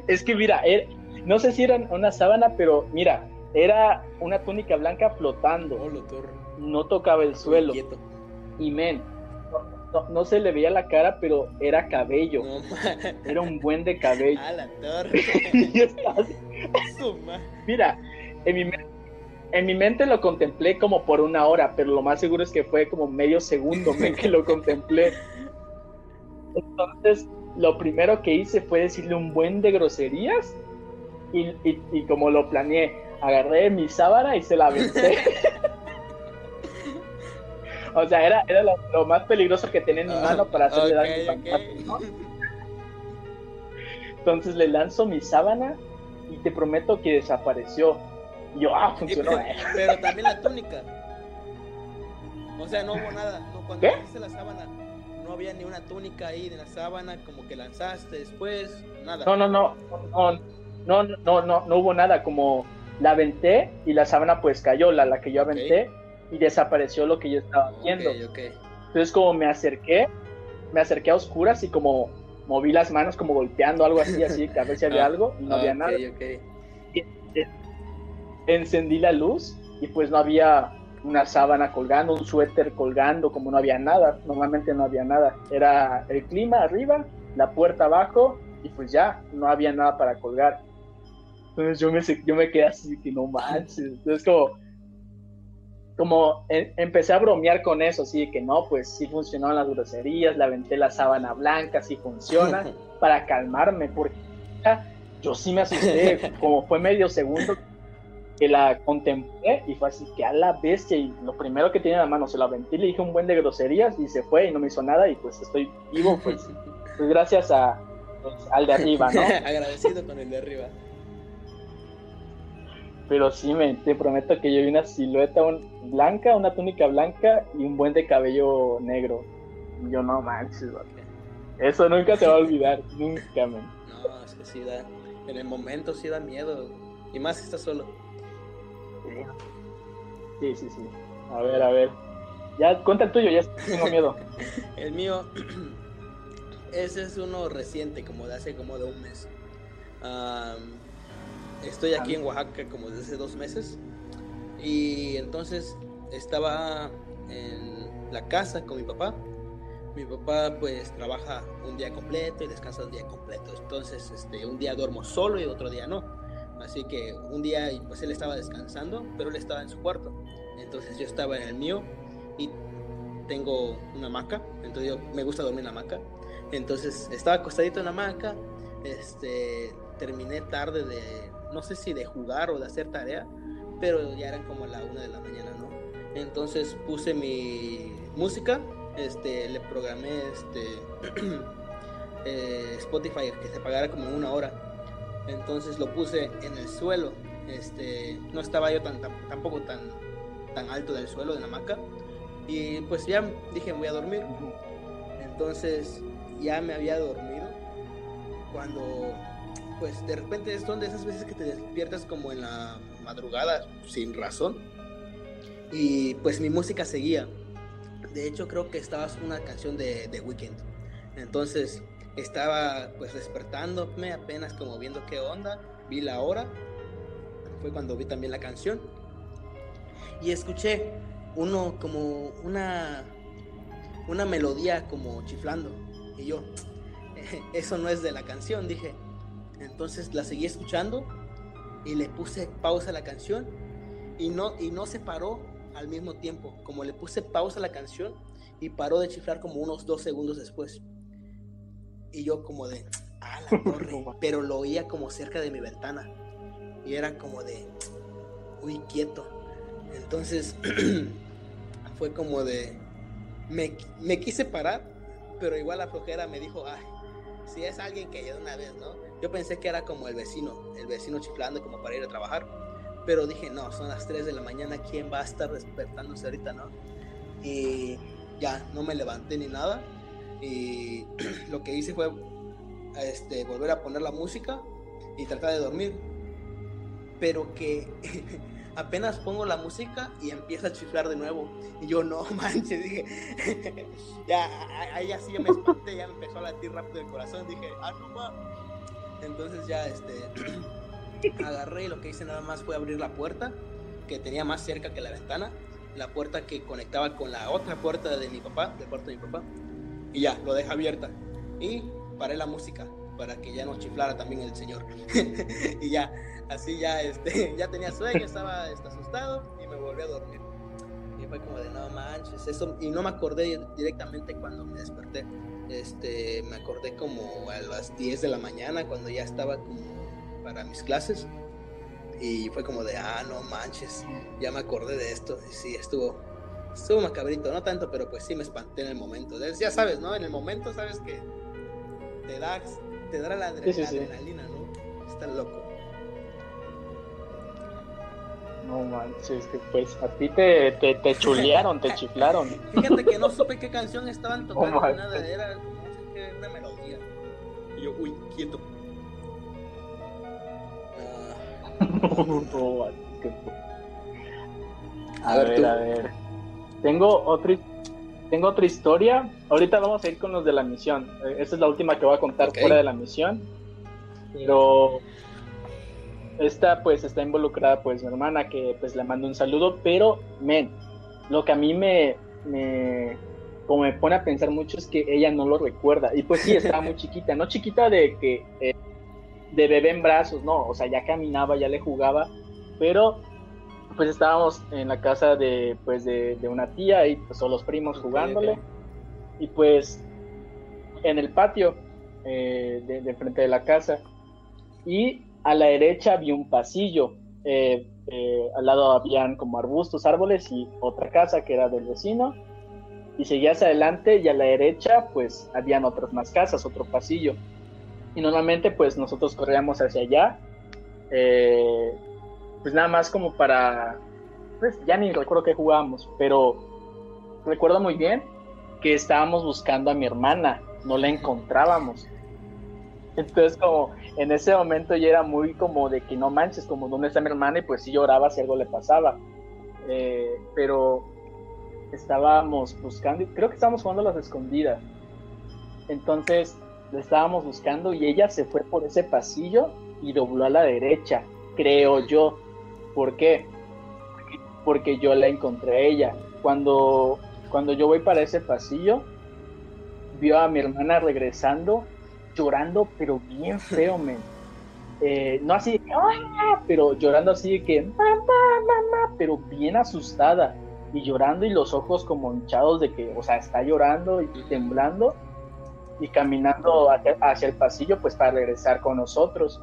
es que mira, no sé si era una sábana, pero mira, era una túnica blanca flotando. Oh, no tocaba el suelo. Y men, no, se le veía la cara, pero era cabello. era un buen de cabello. [laughs] A la torre. [laughs] Mira, en mi en mi mente lo contemplé como por una hora, pero lo más seguro es que fue como medio segundo que lo contemplé. Entonces, lo primero que hice fue decirle un buen de groserías y, como lo planeé, agarré mi sábana y se la aventé. [laughs] o sea, era, era lo, más peligroso que tenía en mi mano para hacerle daño Entonces le lanzo mi sábana y te prometo que desapareció yo, ah, funcionó. Pero, [laughs] también la túnica. O sea, no hubo nada. cuando ¿Qué? la sábana, no había ni una túnica ahí de la sábana, como que lanzaste después, nada. No, no, no, no, no, no, no, no hubo nada, como la aventé y la sábana pues cayó, la, la que yo aventé, y desapareció lo que yo estaba haciendo. Entonces como me acerqué, me acerqué a oscuras y como moví las manos como golpeando algo así, así, que a ver si [laughs] había ah, algo, y no había nada. Y, encendí la luz y pues no había una sábana colgando, un suéter colgando, como no había nada, normalmente no había nada, era el clima arriba, la puerta abajo y pues ya, no había nada para colgar. Entonces yo me, yo me quedé así que no manches, entonces como, como e, empecé a bromear con eso, así que no, pues sí funcionaban las groserías, la aventé la sábana blanca, sí funciona, [laughs] para calmarme, porque yo sí me asusté, [laughs] como fue medio segundo que la contemplé y fue así que a la bestia y lo primero que tenía en la mano se la aventé le dije un buen de groserías y se fue y no me hizo nada y pues estoy vivo pues, [laughs] pues gracias a pues, al de arriba no agradecido con el de arriba pero sí me te prometo que yo vi una silueta blanca una túnica blanca y un buen de cabello negro y yo no manches eso nunca se va a olvidar [laughs] nunca man. no es que sí da en el momento sí da miedo y más si estás solo Sí, sí, sí. A ver, a ver. Ya, cuenta el tuyo, ya tengo miedo. [laughs] el mío, [clears throat] ese es uno reciente, como de hace como de un mes. Estoy aquí en Oaxaca como desde hace dos meses. Y entonces estaba en la casa con mi papá. Mi papá pues trabaja un día completo y descansa un día completo. Entonces este, un día duermo solo y otro día no. Así que un día pues él estaba descansando, pero él estaba en su cuarto. Entonces yo estaba en el mío y tengo una hamaca, entonces yo me gusta dormir en la hamaca. Entonces estaba acostadito en la hamaca, este, terminé tarde de, no sé si de jugar o de hacer tarea, pero ya eran como la una de la mañana, ¿no? Entonces puse mi música, este, le programé este, [clears throat] eh, Spotify que se pagara como una hora entonces lo puse en el suelo. Este, no estaba yo tan, tampoco tan, tan alto del suelo de la hamaca. Y pues ya dije, voy a dormir. Entonces ya me había dormido. Cuando, pues de repente son de esas veces que te despiertas como en la madrugada sin razón. Y pues mi música seguía. De hecho, creo que estaba una canción de The Weeknd. Entonces estaba pues despertándome apenas como viendo qué onda, vi la hora, fue cuando vi también la canción y escuché uno como una una melodía como chiflando y yo [laughs] eso no es de la canción, dije. Entonces la seguí escuchando y le puse pausa a la canción y no, y no se paró al mismo tiempo. Como le puse pausa a la canción y paró de chiflar como unos dos segundos después. Y yo como de, ah, la [laughs] torre, pero lo oía como cerca de mi ventana. Y era como de, muy quieto. Entonces [clears throat] fue como de, me, me quise parar, pero igual la flojera me dijo, ay, si es alguien que ya de una vez, ¿no? Yo pensé que era como el vecino, el vecino chiflando como para ir a trabajar, pero dije, no, son las 3 de la mañana, ¿quién va a estar despertándose ahorita, no? Y ya, no me levanté ni nada, y [clears throat] lo que hice fue este, volver a poner la música y tratar de dormir, pero que [laughs] apenas pongo la música y empieza a chiflar de nuevo. Y yo, no [laughs] manches, dije, [laughs] ya, ahí así me espanté, ya me empezó a latir rápido el corazón. Dije, ah, no más. Entonces ya, este, [clears throat] agarré y lo que hice nada más fue abrir la puerta, que tenía más cerca que la ventana, la puerta que conectaba con la otra puerta de mi papá, del cuarto de mi papá. Y ya, lo dejé abierta. Y paré la música para que ya no chiflara también el señor. [laughs] y ya, así ya, este, [laughs] ya tenía sueño, estaba este, asustado y me volví a dormir. Y fue como de, no manches, eso, y no me acordé directamente cuando me desperté. Este, me acordé como a las 10 de la mañana cuando ya estaba como para mis clases. Y fue como de, ah, no manches, ya me acordé de esto. Y sí, estuvo, estuvo macabrito, no tanto, pero pues sí me espanté en el momento. Ya sabes, ¿no? En el momento sabes que te da, te da la, adrenalina, ¿no? Está loco. No manches, que pues a ti te, te, te [laughs] chulearon, te chiflaron. Fíjate que no supe qué canción estaban tocando, nada, era no sé qué, una melodía. Y yo, uy, quieto. [laughs] a, ver, a ver. Tengo otra, tengo otra historia. Ahorita vamos a ir con los de la misión. Eh, esta es la última que voy a contar fuera de la misión. Pero esta pues está involucrada pues mi hermana que pues le mando un saludo, pero men, lo que a mí me, me como me pone a pensar mucho es que ella no lo recuerda. Y pues sí estaba muy [laughs] chiquita, no chiquita de que eh, de bebé en brazos, no, o sea ya caminaba, ya le jugaba, pero pues estábamos en la casa de pues de, una tía y pues son los primos jugándole. Y pues en el patio eh, de frente de la casa. Y a la derecha había un pasillo, eh, eh, al lado habían como arbustos, árboles y otra casa que era del vecino. Y seguías adelante y a la derecha pues habían otras más casas, otro pasillo. Y normalmente pues nosotros corríamos hacia allá, eh, pues nada más como para, pues ya ni recuerdo qué jugábamos, pero recuerdo muy bien que estábamos buscando a mi hermana, no la encontrábamos. Entonces como en ese momento ya era muy como de que no manches, como dónde está mi hermana y pues sí lloraba si algo le pasaba. Eh, pero estábamos buscando, creo que estábamos jugando a las escondidas. Entonces le estábamos buscando y ella se fue por ese pasillo y dobló a la derecha, creo yo. ¿Por qué? Porque yo la encontré a ella. Cuando, cuando yo voy para ese pasillo, vio a mi hermana regresando llorando, pero bien feo, men. Eh, no así que, pero llorando así de que, mamá, mamá, pero bien asustada y llorando y los ojos como hinchados de que, o sea, está llorando y, temblando y caminando hacia, el pasillo pues para regresar con nosotros.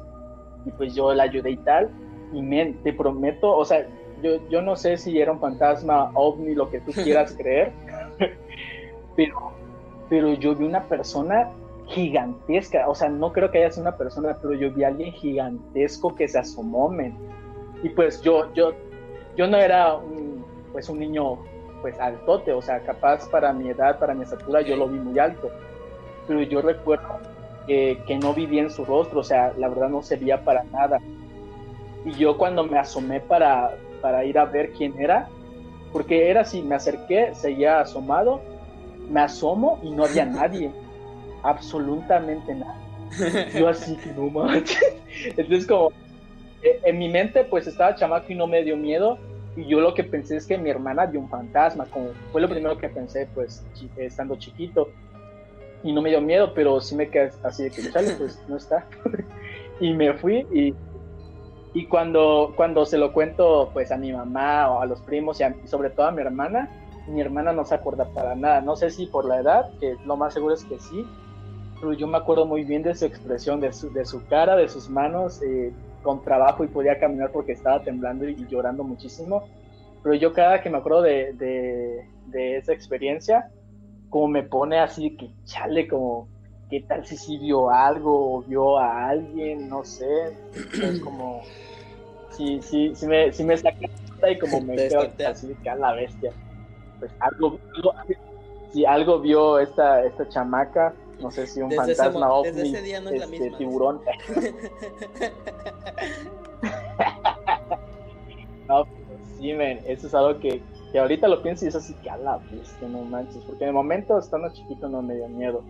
Y pues yo la ayudé y tal. Y men, te prometo, o sea, yo, yo no sé si era un fantasma ovni, lo que tú [laughs] quieras creer, pero, pero yo vi una persona gigantesca, o sea, no creo que haya sido una persona, pero yo vi a alguien gigantesco que se asomó, men. Y pues yo, yo, yo no era un, pues un niño, pues altote, o sea, capaz para mi edad, para mi estatura, yo lo vi muy alto. Pero yo recuerdo que, que no vi bien su rostro, o sea, la verdad no servía para nada. Y yo cuando me asomé para, para ir a ver quién era, porque era así, me acerqué, seguía asomado, me asomo y no había [laughs] nadie absolutamente nada. [laughs] Yo así que no manches. Entonces como eh, en mi mente pues estaba chamaco y no me dio miedo y yo lo que pensé es que mi hermana vio un fantasma, como fue lo primero que pensé pues estando chiquito y no me dio miedo, pero sí me quedé así de que chale pues no está. [laughs] y me fui y, y cuando, cuando se lo cuento pues a mi mamá o a los primos y, sobre todo a mi hermana, mi hermana no se acuerda para nada. No sé si por la edad, que lo más seguro es que sí, pero yo me acuerdo muy bien de su expresión, de su, de su cara, de sus manos, eh, con trabajo y podía caminar porque estaba temblando y, llorando muchísimo. Pero yo cada que me acuerdo de, de, de esa experiencia, como me pone así que chale, como qué tal si sí vio algo o vio a alguien, no sé, es como, si sí, sí, me, sí me saca y como me quedo así que a la bestia, pues algo, si algo vio esta, esta chamaca, no sé si un fantasma o este, tiburón. [laughs] no, pues sí, men, eso es algo que, que ahorita lo pienso y es así que a la bestia, no manches, porque en el momento estando chiquito no me dio miedo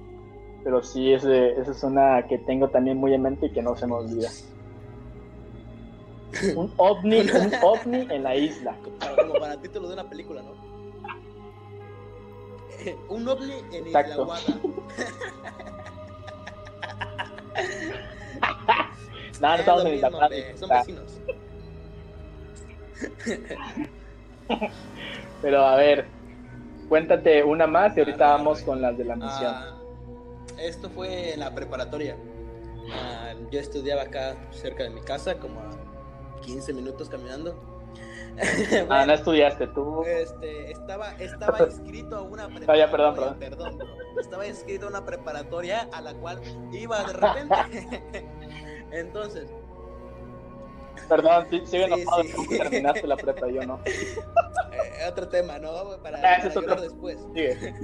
pero sí, ese, esa es una que tengo también muy en mente y que no se me olvida. [laughs] Un ovni, [laughs] un ovni en la isla. Como para título de una película, ¿no? [laughs] un ovni en Isla Guada. [laughs] no, no estamos en Isla Guada. Son vecinos. [laughs] Pero a ver, cuéntate una más y ahorita vamos con las de la misión. Ah, esto fue en la preparatoria. Ah, yo estudiaba acá cerca de mi casa, como a 15 minutos caminando. [laughs] ah, no estudiaste tú. Este, estaba, estaba inscrito a una [laughs] preparatoria. perdón, [laughs] perdón. Estaba inscrito a una preparatoria a la cual iba de repente. Entonces. Perdón, sí, sigue enojado sí, terminaste la prepa, yo no. Eh, otro tema, ¿no? Para, ah, para otro... después. Sigue.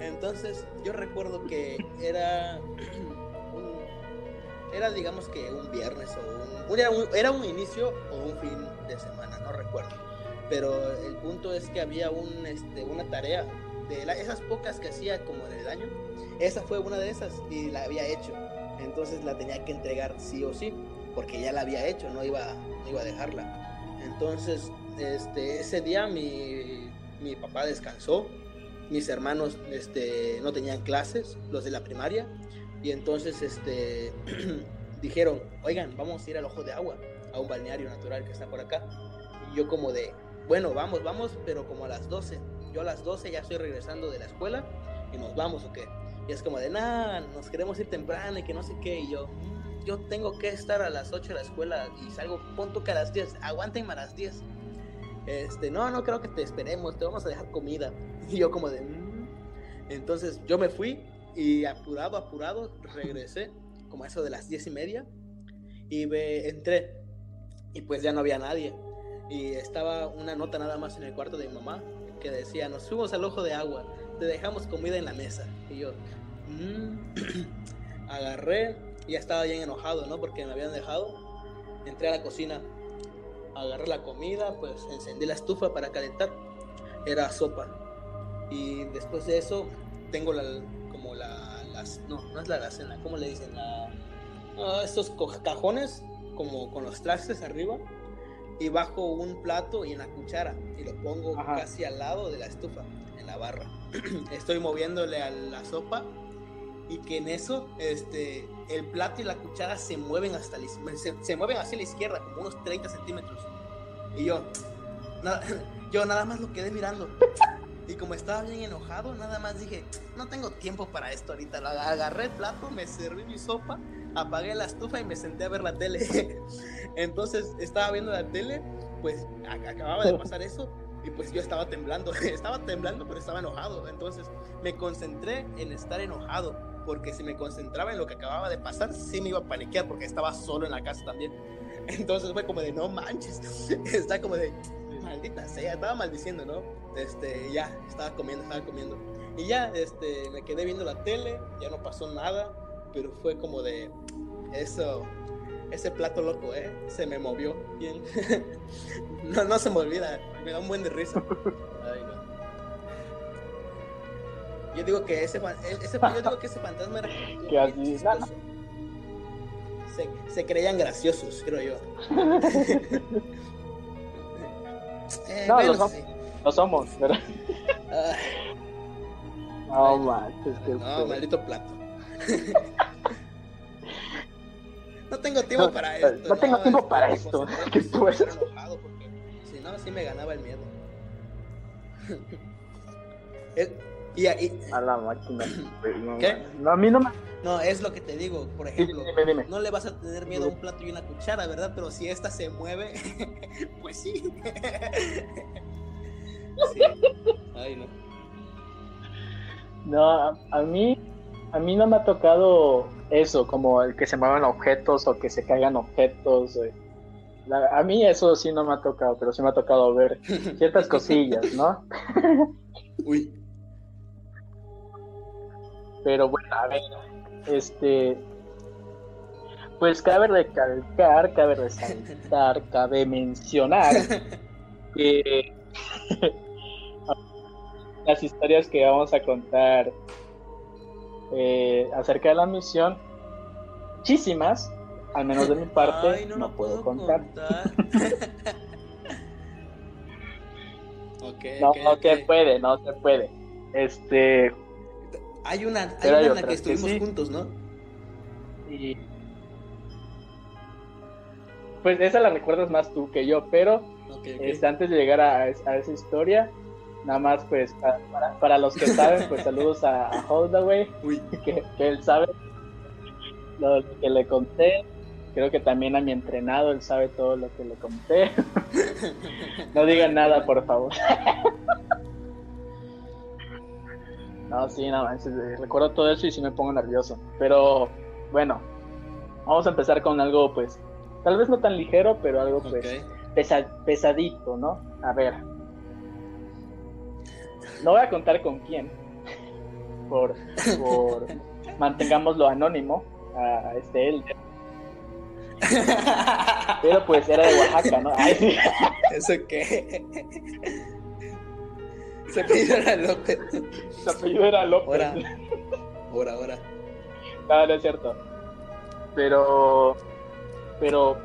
Entonces yo recuerdo que era era digamos que un viernes o un, era un, inicio o un fin de semana, no recuerdo. Pero el punto es que había un, este, una tarea de esas pocas que hacía como en el año. Esa fue una de esas y la había hecho. Entonces la tenía que entregar sí o sí, porque ya la había hecho, no iba, no iba a dejarla. Entonces, este, ese día mi, mi papá descansó mis hermanos este, no tenían clases, los de la primaria, y entonces este, [clears throat] dijeron, oigan, vamos a ir al ojo de agua, a un balneario natural que está por acá. Y yo como de, bueno, vamos, vamos, pero como a las 12. Yo a las 12 ya estoy regresando de la escuela y nos vamos o qué. Y es como de, nada, nos queremos ir temprano y que no sé qué. Y yo, mm, yo tengo que estar a las 8 de la escuela y salgo, punto que a las 10, aguanten a las 10. Este, no, no creo que te esperemos, te vamos a dejar comida. [laughs] Y yo como de... Mm". Entonces yo me fui y apurado, apurado, regresé como a eso de las diez y media y me entré y pues ya no había nadie. Y estaba una nota nada más en el cuarto de mi mamá que decía, nos fuimos al ojo de agua, te dejamos comida en la mesa. Y yo, mm". [clears throat] agarré, ya estaba bien enojado, ¿no? Porque me habían dejado. Entré a la cocina, agarré la comida, pues encendí la estufa para calentar. Era sopa. Y después de eso, tengo la, las, no, no es la alacena, ¿cómo le dicen? La, estos cajones, como con los trastes arriba, y bajo un plato y en la cuchara, y lo pongo casi al lado de la estufa, en la barra. [clears throat] Estoy moviéndole a la sopa, y que en eso, este, el plato y la cuchara se mueven hasta se, se mueven hacia la izquierda, como unos 30 centímetros. Y yo, [tsk] [tsk] yo nada más lo quedé mirando. Y como estaba bien enojado, nada más dije, no tengo tiempo para esto ahorita. Agarré el plato, me serví mi sopa, apagué la estufa y me senté a ver la tele. [laughs] Entonces estaba viendo la tele, pues acababa de pasar eso y pues yo estaba temblando. [laughs] Estaba temblando, pero estaba enojado. Entonces me concentré en estar enojado, porque si me concentraba en lo que acababa de pasar, sí me iba a paniquear porque estaba solo en la casa también. [laughs] Entonces fue como de, no manches, está como de, maldita sea, estaba maldiciendo, ¿no? Este, ya, estaba comiendo, estaba comiendo. Y ya, este, me quedé viendo la tele, ya no pasó nada, pero fue como de, eso, ese plato loco, ¿eh? Se me movió bien. [laughs] no, no se me olvida, me da un buen de risa. Ay, no. Yo digo que ese, ese yo digo que ese fantasma era [laughs] que así, se, se, creían graciosos, creo yo. [laughs] Eh, no, lo, somos, ¿verdad? no, manches, No, maldito plato. [laughs] no tengo tiempo para esto. No, tengo tiempo para esto. ¿Qué enojado porque si no, sí me ganaba el miedo. [laughs] y, a la máquina. ¿Qué? No, a mí no me... No, es lo que te digo. Por ejemplo, no le vas a tener miedo a un plato y una cuchara, ¿verdad? Pero si esta se mueve, [laughs] pues sí. [laughs] sí. Ay, no. No, a, mí, a mí no me ha tocado eso, como el que se muevan objetos o que se caigan objetos. Eh. a mí eso sí no me ha tocado, pero sí me ha tocado ver [laughs] ciertas cosillas, ¿no? Uy. Pero bueno, a ver, este, pues cabe recalcar, cabe resaltar, [laughs] cabe mencionar que [laughs] las historias que vamos a contar eh, acerca de la misión, muchísimas, al menos de mi parte, no, puedo, contar. [laughs] no, no se puede, no se puede. Este. Hay una, hay una en la que estuvimos juntos, ¿no? Y. Pues esa la recuerdas más tú que yo, pero este, antes de llegar a esa historia, Nada más, pues, para, los que saben, pues [laughs] saludos a, a Holdaway, que, él sabe lo que le conté. Creo que también a mi entrenado, él sabe todo lo que le conté. [laughs] [laughs] no digan nada, por favor. No, sí, nada más. Recuerdo todo eso y sí me pongo nervioso. Pero, bueno, vamos a empezar con algo, pues, tal vez no tan ligero, pero algo, pues, pesadito, ¿no? A ver, no voy a contar con quién, [laughs] por, por [laughs] mantengámoslo anónimo a este él. [laughs] Pero pues era de Oaxaca, ¿no? ¿Eso qué? Se apellido era López. Se apellido era López. Ahora, ahora, ahora. No, no es cierto. Pero, pero,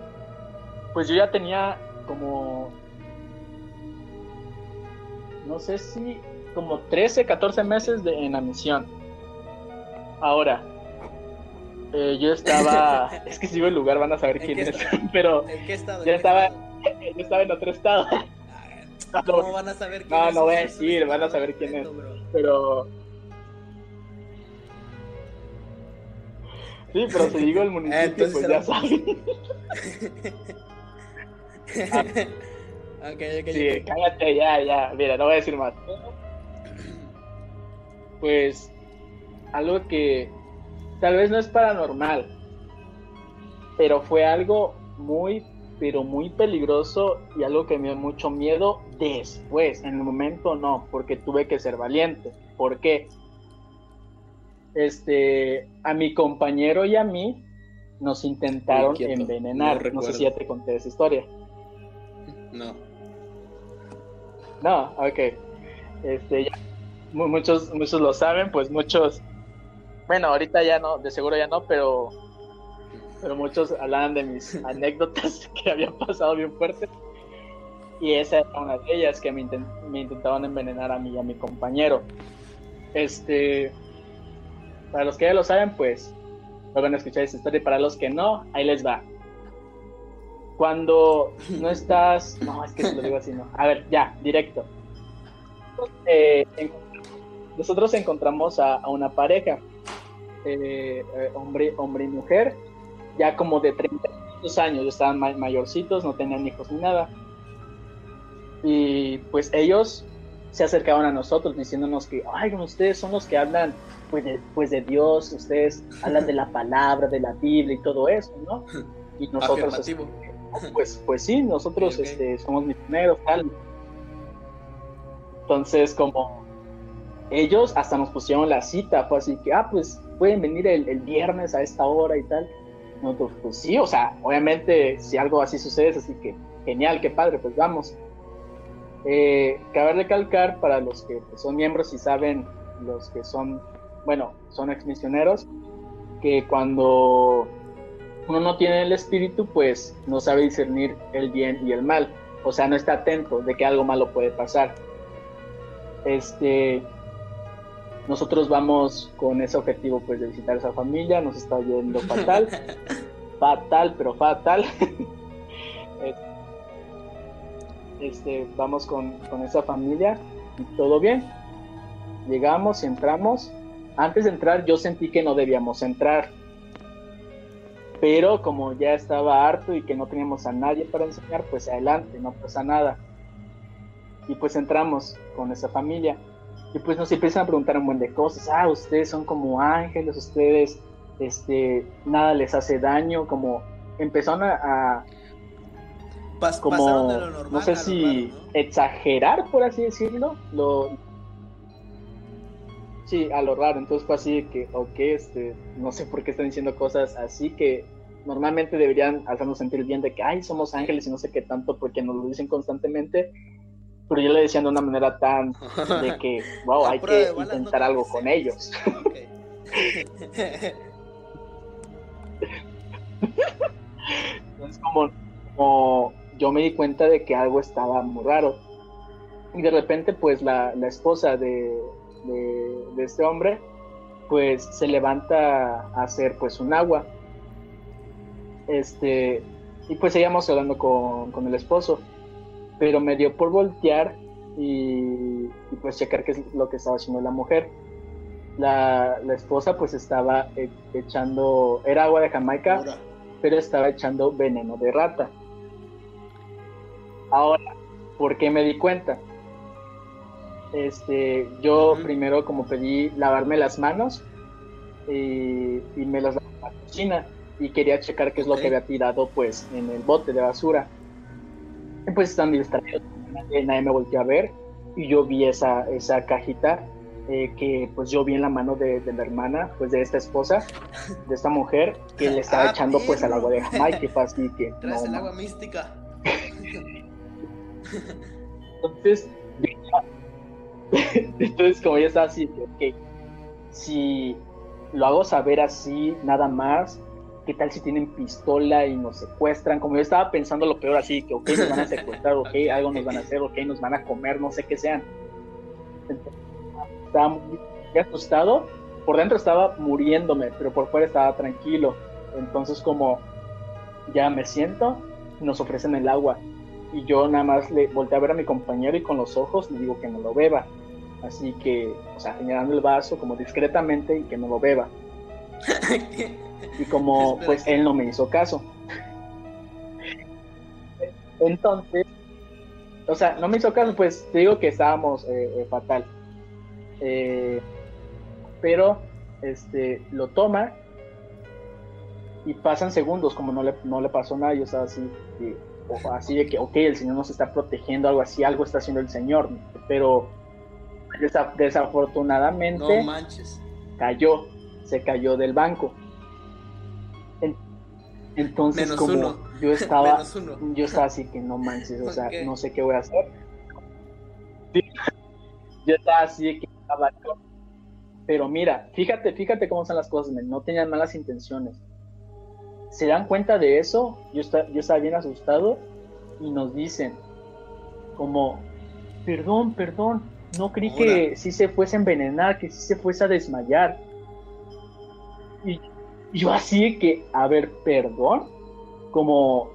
pues yo ya tenía como, no sé si como 13, 14 meses de, en la misión. Ahora, eh, yo estaba, [laughs] es que si digo el lugar van a saber quién es, pero ¿En qué estado? yo estaba, yo [laughs] estaba en otro estado. [laughs] ¿Cómo van a saber quién no, es? No, voy a decir, van a saber quién es, pero... Sí, pero si digo el municipio, [laughs] pues ya saben. ah. [laughs] okay, okay, sí, cállate, ya, ya. Mira, no voy a decir más pues algo que tal vez no es paranormal, pero fue algo muy, pero muy peligroso y algo que me dio mucho miedo después, en el momento no, porque tuve que ser valiente. ¿Por qué? Este, a mi compañero y a mí nos intentaron envenenar. No, sé si ya te conté esa historia. No. No, ok. Este, ya muchos, muchos lo saben, pues muchos, bueno, ahorita ya no, de seguro ya no, pero, pero muchos hablaban de mis [laughs] anécdotas que habían pasado bien fuerte. Y esa era una de ellas que me, intentaban envenenar a mí y a mi compañero. Este, para los que ya lo saben, pues van a escuchar esta historia. Y para los que no, ahí les va. Cuando no estás, [laughs] no, es que se lo digo así, no. A ver, ya, directo. Eh, nosotros encontramos a, una pareja, eh, eh, hombre, hombre y mujer, ya como de 30 años, estaban mayorcitos, no tenían hijos ni nada. Y pues ellos se acercaban a nosotros diciéndonos que, ay, ustedes son los que hablan pues de, pues de Dios, ustedes hablan de la [laughs] palabra, de la Biblia y todo eso, ¿no? Y [laughs] nosotros, este, pues, pues sí, nosotros este, somos misioneros, tal. Entonces, como ellos hasta nos pusieron la cita, fue así que, ah, pues pueden venir el, viernes a esta hora y tal. Pues sí, o sea, obviamente si algo así sucede, así que genial, qué padre, pues vamos. Eh, cabe recalcar para los que pues, son miembros y saben, los que son, bueno, son ex misioneros, que cuando uno no tiene el espíritu, pues no sabe discernir el bien y el mal. O sea, no está atento de que algo malo puede pasar. Este, nosotros vamos con ese objetivo pues de visitar a esa familia, nos está yendo fatal. [laughs] fatal, pero fatal. este, vamos con, con esa familia y todo bien. Llegamos, entramos. Antes de entrar yo sentí que no debíamos entrar. Pero como ya estaba harto y que no teníamos a nadie para enseñar, pues adelante, no pasa nada. Y pues entramos con esa familia. Y pues nos empiezan a preguntar un buen de cosas. Ah, ustedes son como ángeles, ustedes, este, nada les hace daño, como empezaron a, como, no sé si exagerar, por así decirlo, lo, sí, a lo raro, entonces fue así que, ok, este, no sé por qué están diciendo cosas así que normalmente deberían hacernos sentir bien de que, ay, somos ángeles y no sé qué tanto, porque nos lo dicen constantemente, pero yo le decía de una manera tan [laughs] de que, wow, hay que intentar algo con ellos. Entonces, [laughs] como, como yo me di cuenta de que algo estaba muy raro. Y de repente, pues la, la esposa de, de, este hombre, pues se levanta a hacer pues un agua. Este, y pues seguíamos hablando con, con el esposo, pero me dio por voltear y, pues checar qué es lo que estaba haciendo la mujer. La, la esposa pues estaba e, echando, era agua de Jamaica, pero estaba echando veneno de rata. Ahora, ¿por qué me di cuenta? Este, yo primero como pedí lavarme las manos y, me las lavé en la cocina y quería checar qué es lo que había tirado pues en el bote de basura. Y pues están distraídos, nadie me volteó a ver. Y yo vi esa, esa cajita eh, que pues yo vi en la mano de, la hermana, pues de esta esposa, de esta mujer, que le estaba ah, echando pues al agua de Jamaica, fue así que... [laughs] Traes el agua mística. Entonces, [laughs] entonces como ya estaba así, ok, si lo hago saber así, nada más, ¿qué tal si tienen pistola y nos secuestran? Como yo estaba pensando lo peor así, que ok, nos van a secuestrar, ok, algo nos van a hacer, ok, nos van a comer, no sé qué sean. estaba muy asustado, por dentro estaba muriéndome, pero por fuera estaba tranquilo. Entonces como ya me siento, nos ofrecen el agua y yo nada más le volteé a ver a mi compañero y con los ojos le digo que no lo beba. Así que, o sea, señalando el vaso como discretamente y que no lo beba. [laughs] y como [laughs] pues él no me hizo caso. Entonces, o sea, no me hizo caso, pues te digo que estábamos eh, eh, fatal. Eh, pero este lo toma y pasan segundos como no le, no le pasó nada, yo estaba así, así de que, ok, el Señor nos está protegiendo, algo así, algo está haciendo el Señor, pero desafortunadamente cayó, se cayó del banco. Entonces, como yo [laughs] estaba, yo estaba así que no manches, o sea, no sé qué voy a hacer. Yo estaba así de que estaba pero mira, fíjate, fíjate cómo son las cosas, no tenían malas intenciones. Se dan cuenta de eso, yo, está, yo estaba bien asustado y nos dicen como, perdón, perdón, no creí que si se fuese a envenenar, que si se fuese a desmayar. Y yo así que, a ver, perdón, como,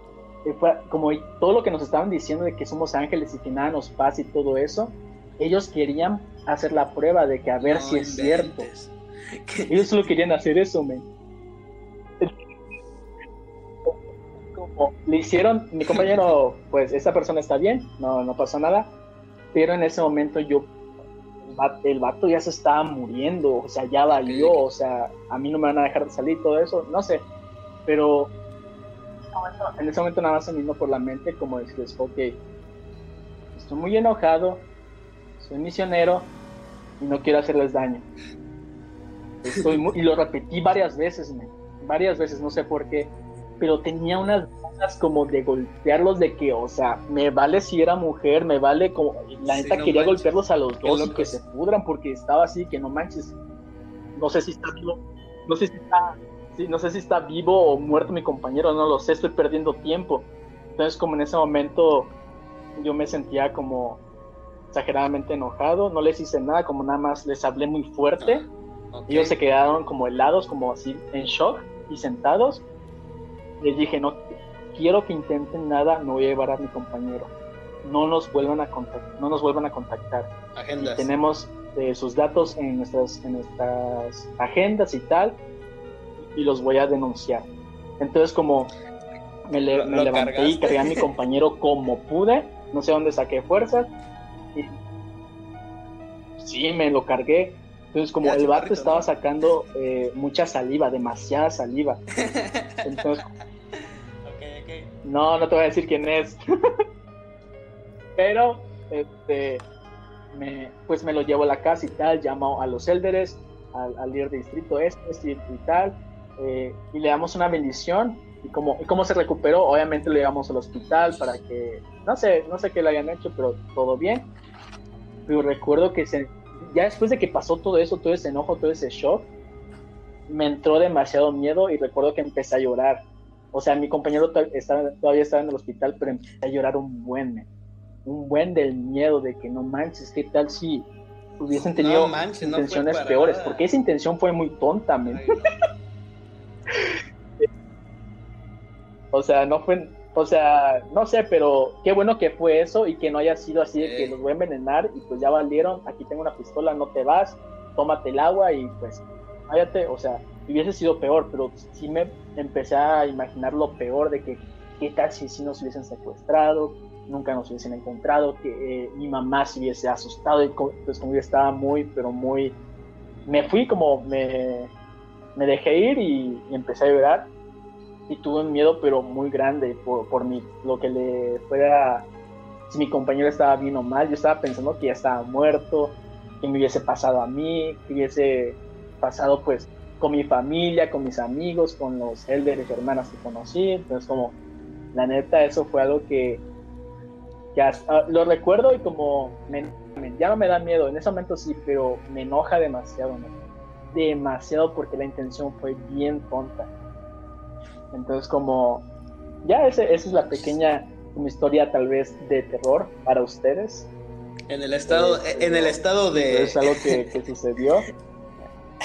eh, como todo lo que nos estaban diciendo de que somos ángeles y que nada nos pasa y todo eso, ellos querían hacer la prueba de que a ver si es cierto. [laughs] Ellos solo querían hacer eso, men. le hicieron, mi compañero, pues esa persona está bien, no, no pasó nada, pero en ese momento yo, el vato ya se estaba muriendo, o sea, ya valió, o sea, a mí no me van a dejar de salir, todo eso, no sé, pero en ese momento nada más se me vino por la mente como decirles, ok, estoy muy enojado, soy misionero y no quiero hacerles daño. Estoy y lo repetí varias veces, varias veces, no sé por qué, pero tenía unas como de golpearlos de que, o sea, me vale si era mujer, me vale como, la neta quería golpearlos a los dos y que se pudran porque estaba así, que no manches, no sé si está vivo, no sé si está, no sé si está vivo o muerto mi compañero, no lo sé, estoy perdiendo tiempo. Entonces como en ese momento yo me sentía como exageradamente enojado, no les hice nada, como nada más les hablé muy fuerte. Ah, Ellos se quedaron como helados, como así en shock y sentados les dije, no quiero que intenten nada, me voy a llevar a mi compañero. No nos vuelvan a contactar, no nos vuelvan a contactar. Agendas. tenemos eh, sus datos en nuestras, en nuestras agendas y tal, y los voy a denunciar. Entonces como me, le- Lo- me lo levanté y cargué a mi [laughs] compañero como pude, no sé dónde saqué fuerzas. y- Sí, me lo cargué. Entonces como el vato estaba sacando eh, mucha saliva, demasiada saliva. [laughs] Entonces. No, no te voy a decir quién es. [laughs] Pero, este, me, pues me lo llevo a la casa y tal, llamo a los élderes, al, al líder de distrito este, este y tal, eh, y le damos una bendición. Y como, se recuperó, obviamente lo llevamos al hospital para que, no sé, no sé qué le hayan hecho, pero todo bien. Pero recuerdo que se, ya después de que pasó todo eso, todo ese enojo, todo ese shock, me entró demasiado miedo y recuerdo que empecé a llorar. O sea, mi compañero estaba- todavía estaba en el hospital, pero empecé a llorar un buen, un buen del miedo de que no manches, ¿qué tal si hubiesen tenido No manches, intenciones peores? Porque esa intención fue muy tonta, men. No. [laughs] O sea, no fue, o sea, no sé, pero qué bueno que fue eso y que no haya sido así de que los voy a envenenar y pues ya valieron, aquí tengo una pistola, no te vas, tómate el agua y pues váyate, o sea, hubiese sido peor, pero sí me empecé a imaginar lo peor de que qué tal si, nos hubiesen secuestrado, nunca nos hubiesen encontrado, que eh, mi mamá se hubiese asustado y pues como yo estaba muy, pero muy, me fui como, me, me dejé ir y, y empecé a llorar y tuve un miedo pero muy grande por, por mí, lo que le fuera, si mi compañero estaba bien o mal, yo estaba pensando que ya estaba muerto, que me hubiese pasado a mí, que hubiese pasado pues con mi familia, con mis amigos, con los elders y hermanas que conocí, entonces como la neta eso fue algo que, que hasta- lo recuerdo y como me- me- ya no me da miedo, en ese momento sí, pero me enoja demasiado, ¿no? demasiado porque la intención fue bien tonta. Entonces como ya ese, esa es la pequeña historia tal vez de terror para ustedes. En el estado, Este, en el estado de. Es algo que, [laughs] que sucedió.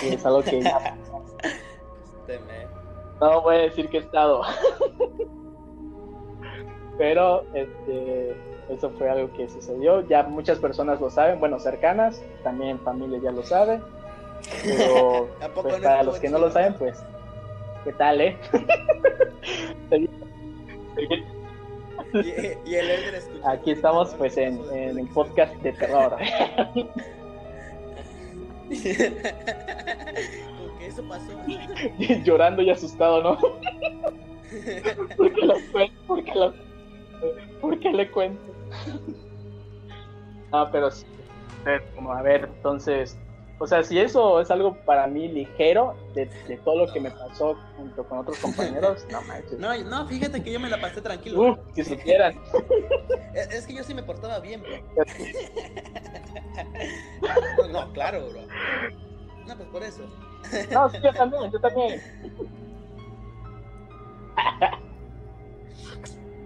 Y es algo que ya- Este, me- no voy a decir qué estado. Pero este eso fue algo que sucedió. Ya muchas personas lo saben, bueno, cercanas, también familia ya lo sabe. Pero [laughs] ¿A poco pues, no para los que no lo saben, pues, ¿qué tal, eh? [laughs] Y, y el. Aquí estamos pues en, en el podcast de terror. [laughs] Eso pasó. [laughs] Llorando y asustado, ¿no? ¿Por qué lo le cuento? No, pero sí. Como, a ver, entonces, o sea, si eso es algo para mí ligero de, de todo lo que me pasó junto con otros compañeros, no manches. No, no, fíjate que yo me la pasé tranquilo. Uf, si supieran. [laughs] Es, es que yo sí me portaba bien, bro. [laughs] No, no, claro, bro. No, pues por eso. No, sí, yo también, yo también.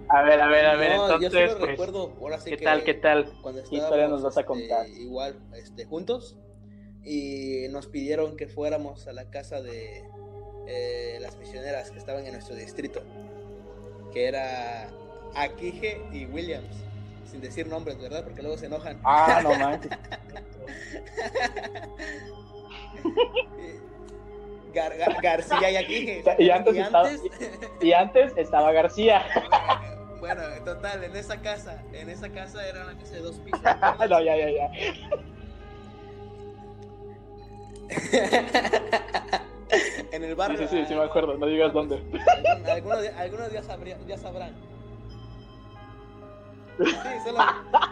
A ver, a ver, a ver, No, yo entonces, solo pues, recuerdo, ahora sí ¿qué que tal, qué tal? ¿Qué historia nos vas a estábamos, contar? este, igual este, juntos y nos pidieron que fuéramos a la casa de eh, las misioneras que estaban en nuestro distrito, que era Akige y Williams, sin decir nombres, ¿verdad? Porque luego se enojan. Ah, no [laughs] manches. Gar- Gar- García y Akige. Y antes estaba- Y antes estaba García. Bueno, total, en esa casa, en esa casa era una casa de dos pisos. [laughs] no, ya, ya, ya. [laughs] en el Sí, barrio. sí, sí, sí me acuerdo, no digas dónde. Algunos, algunos ya, sabría- ya sabrán. Sí, solo,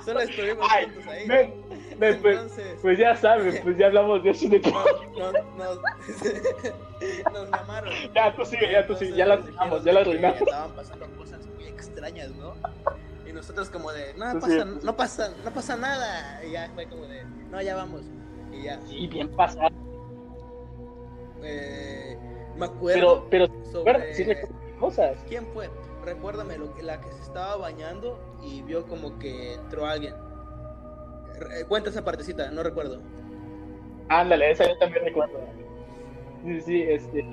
solo estuvimos Ay, juntos ahí. ven, ven, pues, Entonces, pues ya sabes, [laughs] pues ya hablamos de eso de nos, nos, nos, [laughs] llamaron. Ya, tú sigue, ya tú sigue, ya la arruinamos, ya la arruinamos. Estaban pasando cosas muy extrañas, ¿no? Y nosotros como de, no pasa, no pasa, no pasa nada. Y ya fue como de, no, ya vamos. Y ya. Sí, bien pasado. Eh, me acuerdo Pero, pero, sobre... sí cosas. ¿Quién fue? Recuérdame, lo que- la que se estaba bañando y vio como que entró alguien. Cuenta esa partecita, no recuerdo. Ándale, esa yo también recuerdo. Sí, sí, este.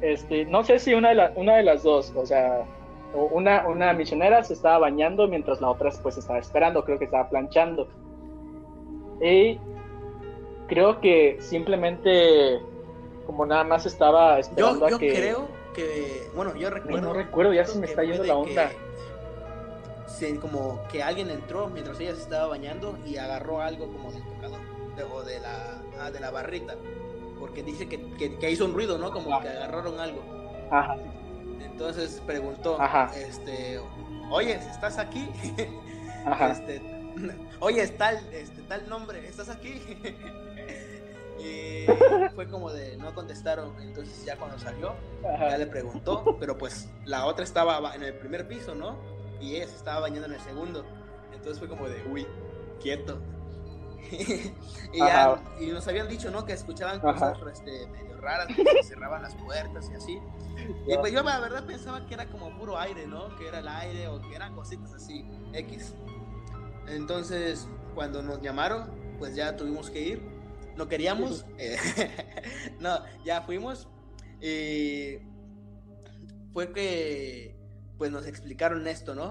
este, no sé si una de, la, una de las dos, o sea, una, una misionera se estaba bañando mientras la otra pues estaba esperando, creo que estaba planchando. Y creo que simplemente como nada más estaba esperando yo, a que... creo que, bueno, yo recuerdo... No, recuerdo, ya se me está yendo la onda. como que alguien entró mientras ella se estaba bañando y agarró algo como del tocador o de la, ah, de la barrita. Porque dice que, que, hizo un ruido, ¿no? Como que agarraron algo. Ajá. Entonces preguntó, este, oye, ¿estás aquí? [laughs] Ajá. Este, [laughs] oye, tal, este, tal nombre, ¿estás aquí? [laughs] y fue como de, no contestaron, entonces ya cuando salió, ya le preguntó, pero pues la otra estaba en el primer piso, ¿no? Y ella se estaba bañando en el segundo. Entonces fue como de, uy, quieto. [laughs] y, ya, y nos habían dicho, ¿no? Que escuchaban cosas este, medio raras, que se cerraban las puertas y así. Y pues yo la verdad pensaba que era como puro aire, ¿no? Que era el aire o que eran cositas así, X. Entonces, cuando nos llamaron, pues ya tuvimos que ir. No queríamos. Eh, [laughs] no, ya fuimos. Y fue que pues nos explicaron esto, ¿no?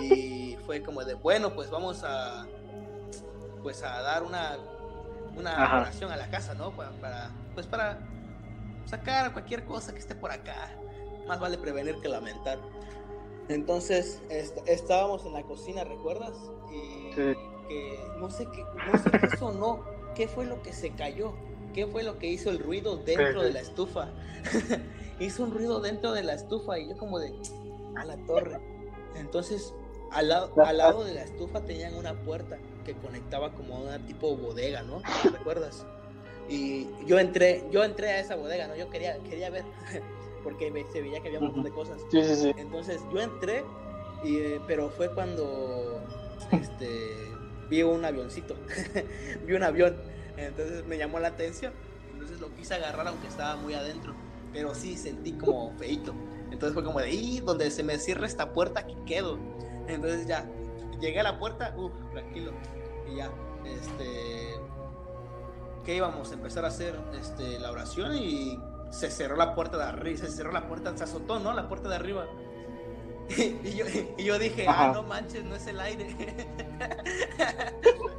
Y fue como de, bueno, pues vamos a pues a dar una una oración a la casa, ¿no? para, pues para sacar cualquier cosa que esté por acá. Más vale prevenir que lamentar. Entonces estábamos en la cocina, ¿recuerdas? Y que no sé qué, no sé qué sonó, qué fue lo que se cayó, qué fue lo que hizo el ruido dentro de la estufa. [laughs] hizo un ruido dentro de la estufa y yo como de a la torre. Entonces al lado, al lado de la estufa tenían una puerta que conectaba como a una tipo bodega, ¿no? ¿Recuerdas? Y yo entré, yo entré a esa bodega, ¿no? Yo quería, quería ver, [laughs] porque se veía que había un montón de cosas. Sí, sí, sí. Entonces yo entré, y, eh, pero fue cuando [laughs] este, vi un avioncito, [laughs] vi un avión, entonces me llamó la atención, entonces lo quise agarrar aunque estaba muy adentro, pero sí sentí como feito. Entonces fue como de, y donde se me cierra esta puerta, aquí quedo. Entonces ya, llegué a la puerta, uff, tranquilo, y ya, este que íbamos a empezar a hacer este, la oración y se cerró la puerta de arriba, se cerró la puerta, se azotó, ¿no? La puerta de arriba. [laughs] Y yo, y yo dije, ah, no manches, no es el aire. [laughs]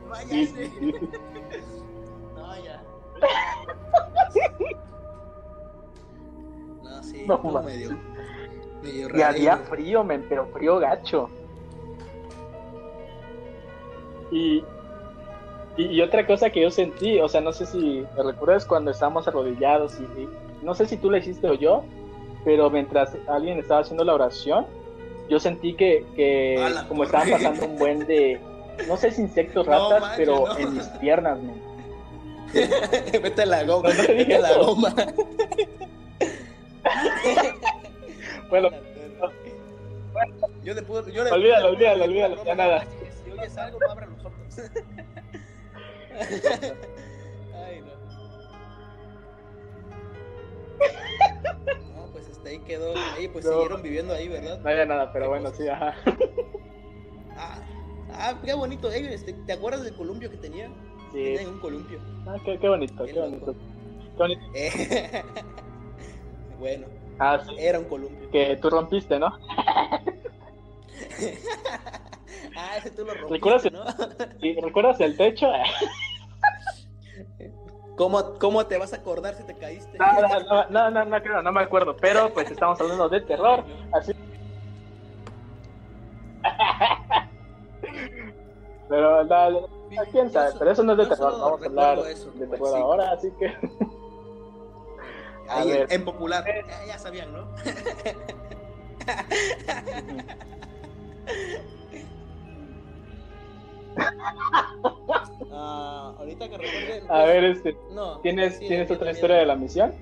Váyase. [laughs] no, ya. No, sí, no, medio, medio Y había frío, men, pero frío gacho. Y, y, otra cosa que yo sentí, o sea, no sé si me recuerdas cuando estábamos arrodillados y, no sé si tú lo hiciste o yo, pero mientras alguien estaba haciendo la oración, yo sentí que, que como estaban pasando un buen de, no sé si insectos, [laughs] ratas, pero en mis piernas, man. [laughs] Vete la goma, no, vete la goma. [laughs] bueno, yo te puedo, yo le, olvídalo, olvídalo, olvídalo, ya nada. Si oyes algo, no abran los ojos. [laughs] No, pues hasta ahí quedó. Ahí pues siguieron viviendo ahí, ¿verdad? No había nada, pero bueno, sí, ajá. Ah, ah, qué bonito. este, ¿Te acuerdas del columpio que tenía? Sí. Tenía un columpio. Ah, qué, qué bonito, qué, bonito. Qué bonito. [laughs] bueno. Ah, sí. Era un columpio. Que tú rompiste, ¿no? [laughs] Ah, ese tú lo rompiste, ¿Recuerdas, ¿no? sí, ¿Recuerdas el techo? ¿Cómo, ¿Cómo te vas a acordar si te caíste? No, no, no, no, no, creo, no me acuerdo, pero pues estamos hablando de terror, así. [laughs] Pero no, quién sabe, pero eso no es de terror, vamos a hablar eso, de terror sí. ahora, así que... Ahí, en, en, popular, ya, ya sabían, ¿no? Ahorita que recuerde. A ver, este. ¿Tienes, ¿tienes otra historia de la misión?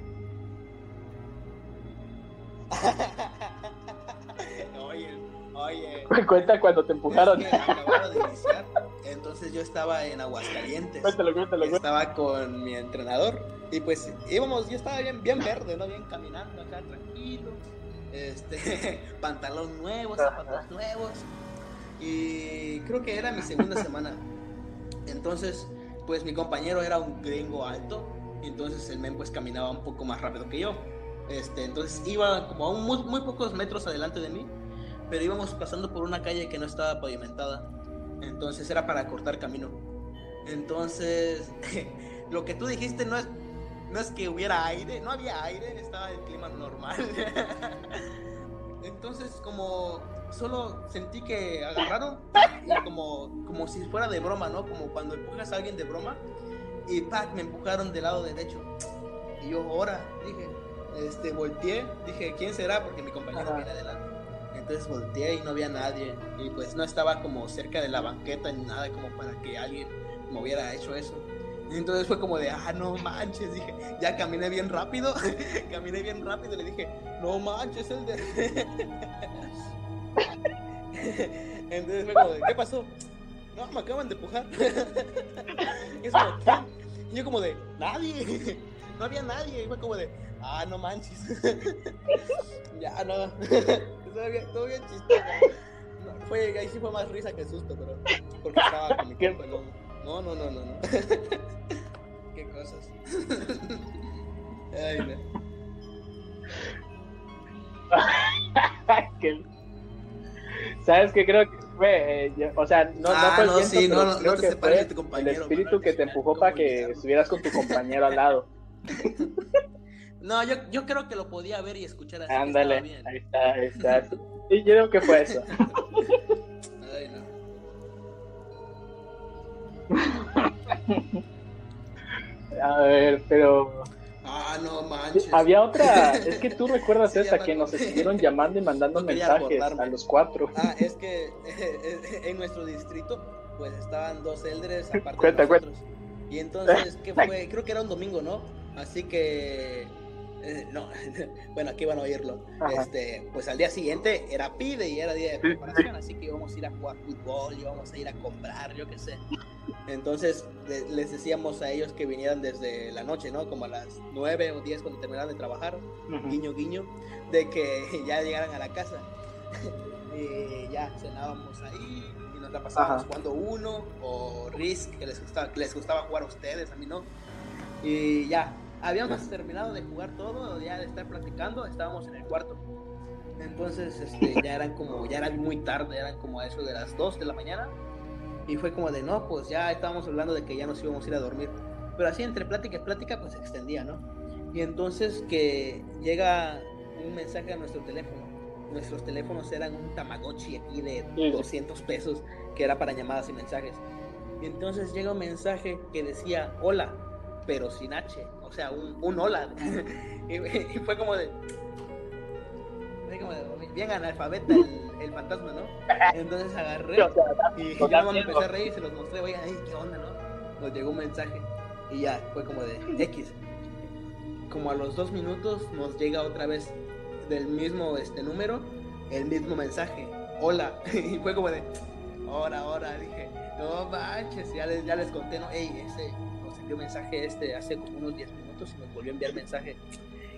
[laughs] oye, oye. Cuenta cuando te empujaron. entonces yo estaba en Aguascalientes. Cuéntalo, cuéntalo, Estaba con mi entrenador y pues íbamos, yo estaba bien, bien verde, ¿no? Bien caminando acá, tranquilo. Este, [laughs] pantalón nuevo, zapatos nuevos y creo que era mi segunda semana. Entonces, pues mi compañero era un gringo alto, entonces el men pues caminaba un poco más rápido que yo. Este, entonces iba como a muy, muy pocos metros adelante de mí, pero íbamos pasando por una calle que no estaba pavimentada. Entonces era para cortar camino. Entonces, [laughs] lo que tú dijiste no es, no es que hubiera aire, no había aire, estaba el clima normal. [laughs] Entonces, como solo sentí que agarraron y como, como si fuera de broma, ¿no? Como cuando empujas a alguien de broma y ¡pac! me empujaron del lado derecho. Y yo, ahora, dije, este, volteé, dije, ¿quién será? Porque mi compañero viene adelante. Entonces volteé y no había nadie. Y pues no estaba como cerca de la banqueta ni nada como para que alguien me hubiera hecho eso. Y entonces fue como de, ah, no manches, dije, ya caminé bien rápido, [laughs] caminé bien rápido y le dije, no manches, el de... [laughs] [laughs] entonces fue como de, ¿qué pasó? No, me acaban de empujar. [laughs] como, y yo como de, nadie, [laughs] no había nadie. Y fue como de, ah, no manches. ya, no. todo bien, todo bien chistoso. No, fue, ahí sí fue más risa que susto, pero porque estaba con mi compa No, no, no, no, no. Qué cosas. Ay, no. ¿Sabes qué? Creo que fue, eh, o sea, no, ah, no no, viento, sí, pero no, no, creo no te que separes fue de tu compañero, el espíritu que te empujó ¿Cómo para que estuvieras con tu [laughs] compañero al lado. No, yo, yo creo que lo podía ver y escuchar así. Ándale, bien. ahí está, ahí está. Sí, yo creo que fue eso. Ay, no. [laughs] A ver, pero Ah, no manches. había otra, [laughs] es que tú recuerdas Sí, esa que nos estuvieron llamando y mandando No mensajes a los cuatro. Ah, es que en nuestro distrito, pues estaban dos eldres [laughs] aparte Cuenta, de nosotros. Y entonces, ¿qué fue? [laughs] Creo que era un domingo, ¿no? Así que. eh, no, bueno, aquí van a oírlo. Ajá. Este, pues al día siguiente era pide y era día de preparación, así que íbamos a ir a jugar fútbol, íbamos a ir a comprar, yo qué sé. Entonces le- les decíamos a ellos que vinieran desde la noche, ¿no? Como a las 9 o 10 cuando terminaran de trabajar guiño guiño, de que [laughs] ya llegaran a la casa. [laughs] y ya cenábamos ahí y nos la pasábamos Ajá. jugando uno o Risk, que les gustaba, que les gustaba jugar a ustedes, a mí no. Y ya, habíamos terminado de jugar todo, ya de estar platicando, estábamos en el cuarto. Entonces, este, ya eran como, ya era muy tarde, eran como a eso de las 2 de la mañana. Y fue como de, no, pues ya estábamos hablando de que ya nos íbamos a ir a dormir. Pero así entre plática y plática, pues se extendía, ¿no? Y entonces que llega un mensaje a nuestro teléfono. Nuestros teléfonos eran un Tamagotchi aquí de Sí. 200 pesos, que era para llamadas y mensajes. Y entonces llega un mensaje que decía hola, pero sin H, o sea, un, un hola. [laughs] y, y fue como de. Fue como de bien analfabeta el, el fantasma, ¿no? Entonces agarré y ya me empecé a reír y se los mostré, oigan, ay, ¿qué onda, no? Nos llegó un mensaje y ya, fue como de X. Como a los dos minutos nos llega otra vez del mismo este número, el mismo mensaje, hola. [laughs] Y fue como de, ahora, ahora, dije, no manches, ya les, ya les conté, no, ey, ese, nos envió mensaje este hace como unos 10 minutos y nos volvió a enviar mensaje.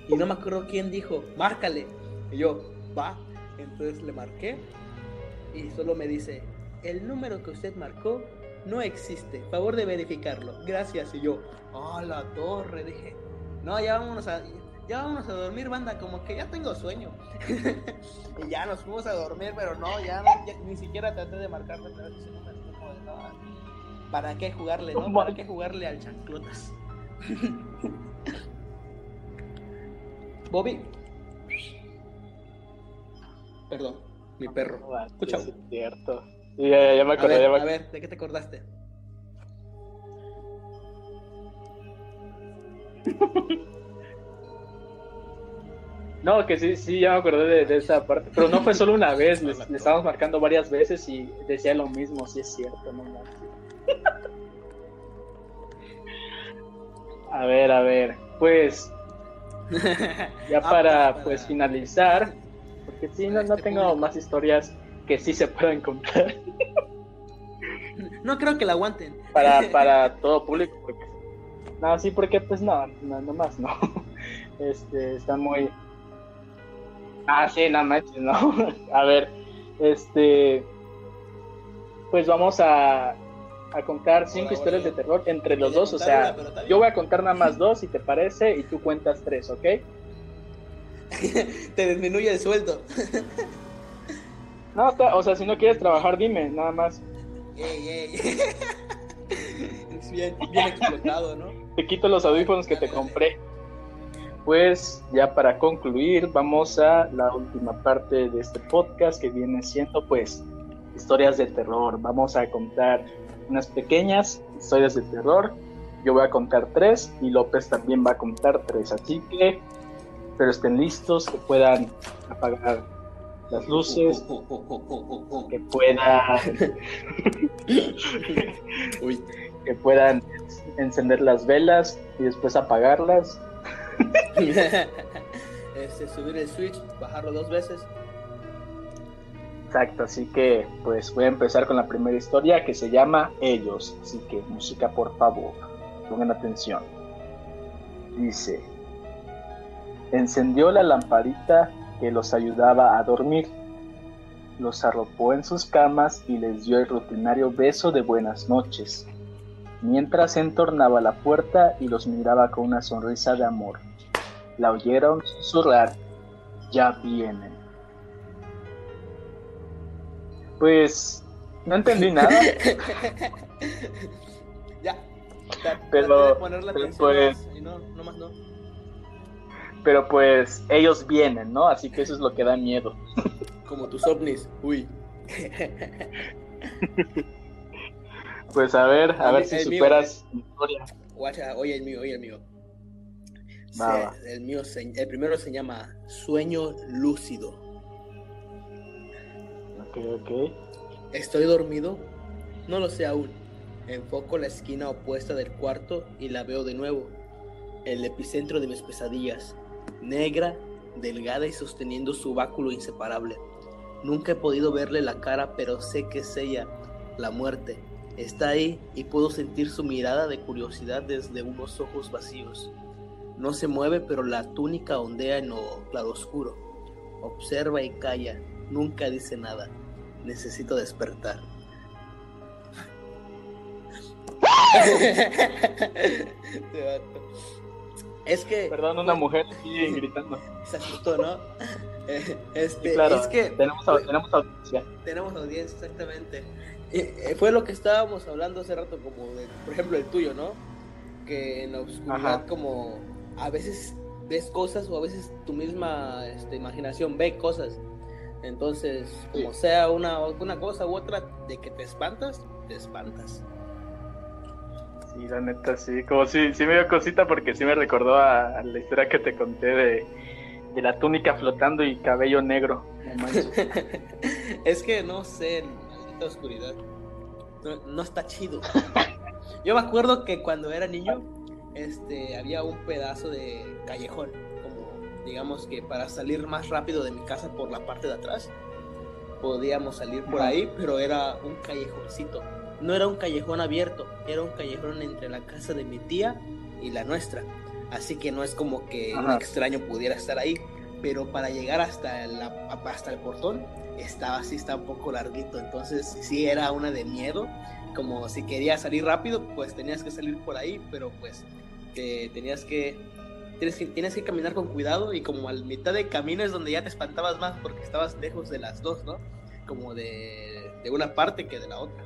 Y no me acuerdo quién dijo, márcale. Y yo, va. Entonces le marqué y solo me dice, el número que usted marcó no existe, favor de verificarlo, gracias. Y yo, ah, la torre, dije, no, ya vámonos a, ya vámonos a dormir, banda, como que ya tengo sueño. [laughs] y ya nos fuimos a dormir, pero no, ya, ni siquiera traté de marcarle otra vez ese número, no, ¿para qué jugarle, no? ¿Para qué jugarle al chanclotas? [laughs] Bobby. Perdón, mi perro. No, Escucha. es cierto. Sí, ya, ya, ya me A acordé, ver, ya me a ver, ¿de qué te acordaste? [laughs] No, que sí, sí, ya me acordé de, de esa parte. Pero no fue solo una [laughs] vez, le, le estábamos marcando varias veces y decía lo mismo, sí es cierto, no manches. [laughs] A ver, a ver, pues ya Ah, para pues, pues para- finalizar, porque sí, no, no este tengo público. más historias que sí se puedan contar No creo que la aguanten. para, [laughs] para todo público. Porque... No, sí, porque pues no, no, no más, no. [laughs] Este, está muy... Ah, sí, no manches, no. [laughs] A ver, este... Pues vamos a, a contar cinco historias de terror entre los dos, o sea... una. Yo voy a contar nada más dos, si te parece, y tú cuentas tres, ¿ok? [laughs] Te disminuye el sueldo. [laughs] no, o sea, si no quieres trabajar, dime, nada más. Ey, ey. [laughs] Es bien, bien explotado, ¿no? Te quito los audífonos que te compré. Pues ya para concluir, vamos a la última parte de este podcast que viene siendo pues historias de terror. Vamos a contar unas pequeñas historias de terror. Yo voy a contar tres y López también va a contar tres. Así que, pero estén listos, que puedan apagar las luces, que puedan, [laughs] que puedan encender las velas y después apagarlas. [laughs] este, subir el switch, bajarlo dos veces Exacto, así que pues voy a empezar con la primera historia que se llama Ellos. Así que música por favor, pongan atención. Dice, encendió la lamparita que los ayudaba a dormir, los arropó en sus camas y les dio el rutinario beso de buenas noches, mientras entornaba la puerta y los miraba con una sonrisa de amor. La oyeron susurrar, ya vienen. Pues no entendí [laughs] nada. ya. Pero, pues, no, no más no. Pero pues ellos vienen, ¿no? Así que eso es lo que da miedo. Como tus ovnis, uy. pues a ver, a ver si superas mi historia. oye el mío, oye el mío. El mío, el primero se llama Sueño Lúcido. ¿Estoy dormido? No lo sé aún. Enfoco la esquina opuesta del cuarto y la veo de nuevo. El epicentro de mis pesadillas. Negra, delgada y sosteniendo su báculo inseparable. Nunca he podido verle la cara, pero sé que es ella, la muerte. Está ahí y puedo sentir su mirada de curiosidad desde unos ojos vacíos. No se mueve, pero la túnica ondea en lo claroscuro. Observa y calla, nunca dice nada. Necesito despertar. [laughs] es que. Perdón, una mujer aquí [laughs] gritando. Se asustó, ¿no? [laughs] Este, claro, es que. Tenemos, tenemos audiencia. Tenemos audiencia, exactamente. Eh, fue lo que estábamos hablando hace rato, como de, por ejemplo, el tuyo, ¿no? Que en la oscuridad, como a veces ves cosas o a veces tu misma este, imaginación ve cosas entonces, como sea una, una cosa u otra de que te espantas, te espantas. Sí, la neta, sí. Como si sí me dio cosita porque sí me recordó a, la historia que te conté de, la túnica flotando y cabello negro. [laughs] es que no sé, esta oscuridad. No, está chido. [laughs] Yo me acuerdo que cuando era niño, este, había un pedazo de callejón digamos que para salir más rápido de mi casa por la parte de atrás, podíamos salir por ahí, pero era un callejoncito. No era un callejón abierto, era un callejón entre la casa de mi tía y la nuestra. Así que no es como que un extraño pudiera estar ahí, pero para llegar hasta, la, hasta el portón estaba así, está un poco larguito. Entonces sí era una de miedo, como si querías salir rápido, pues tenías que salir por ahí, pero pues te tenías que tienes que, tienes que caminar con cuidado y como al mitad de camino es donde ya te espantabas más porque estabas lejos de las dos, ¿no? Como de, de una parte que de la otra.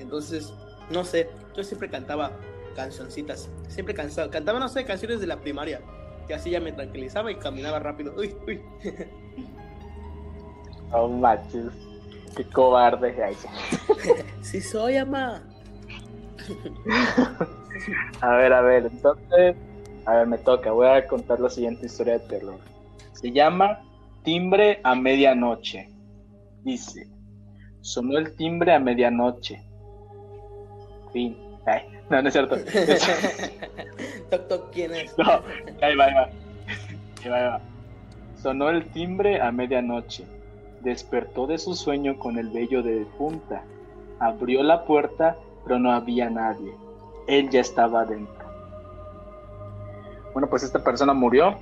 Entonces, no sé, yo siempre cantaba cancioncitas, siempre cansaba, cantaba, no sé, canciones de la primaria, que así ya me tranquilizaba y caminaba rápido. [laughs] Uy, uy. Oh, machos, qué cobarde [laughs] sí soy, ama. [laughs] a ver, a ver, entonces a ver, me toca. Voy a contar la siguiente historia de terror. Se llama Timbre a medianoche. Dice, sonó el timbre a medianoche. Fin. Ay, no, no es cierto. [laughs] toc, toc, ¿quién es? No, ahí va, ahí va. Ahí va, ahí va. Sonó el timbre a medianoche. Despertó de su sueño con el vello de punta. Abrió la puerta, pero no había nadie. Él ya estaba dentro. Bueno, pues esta persona murió.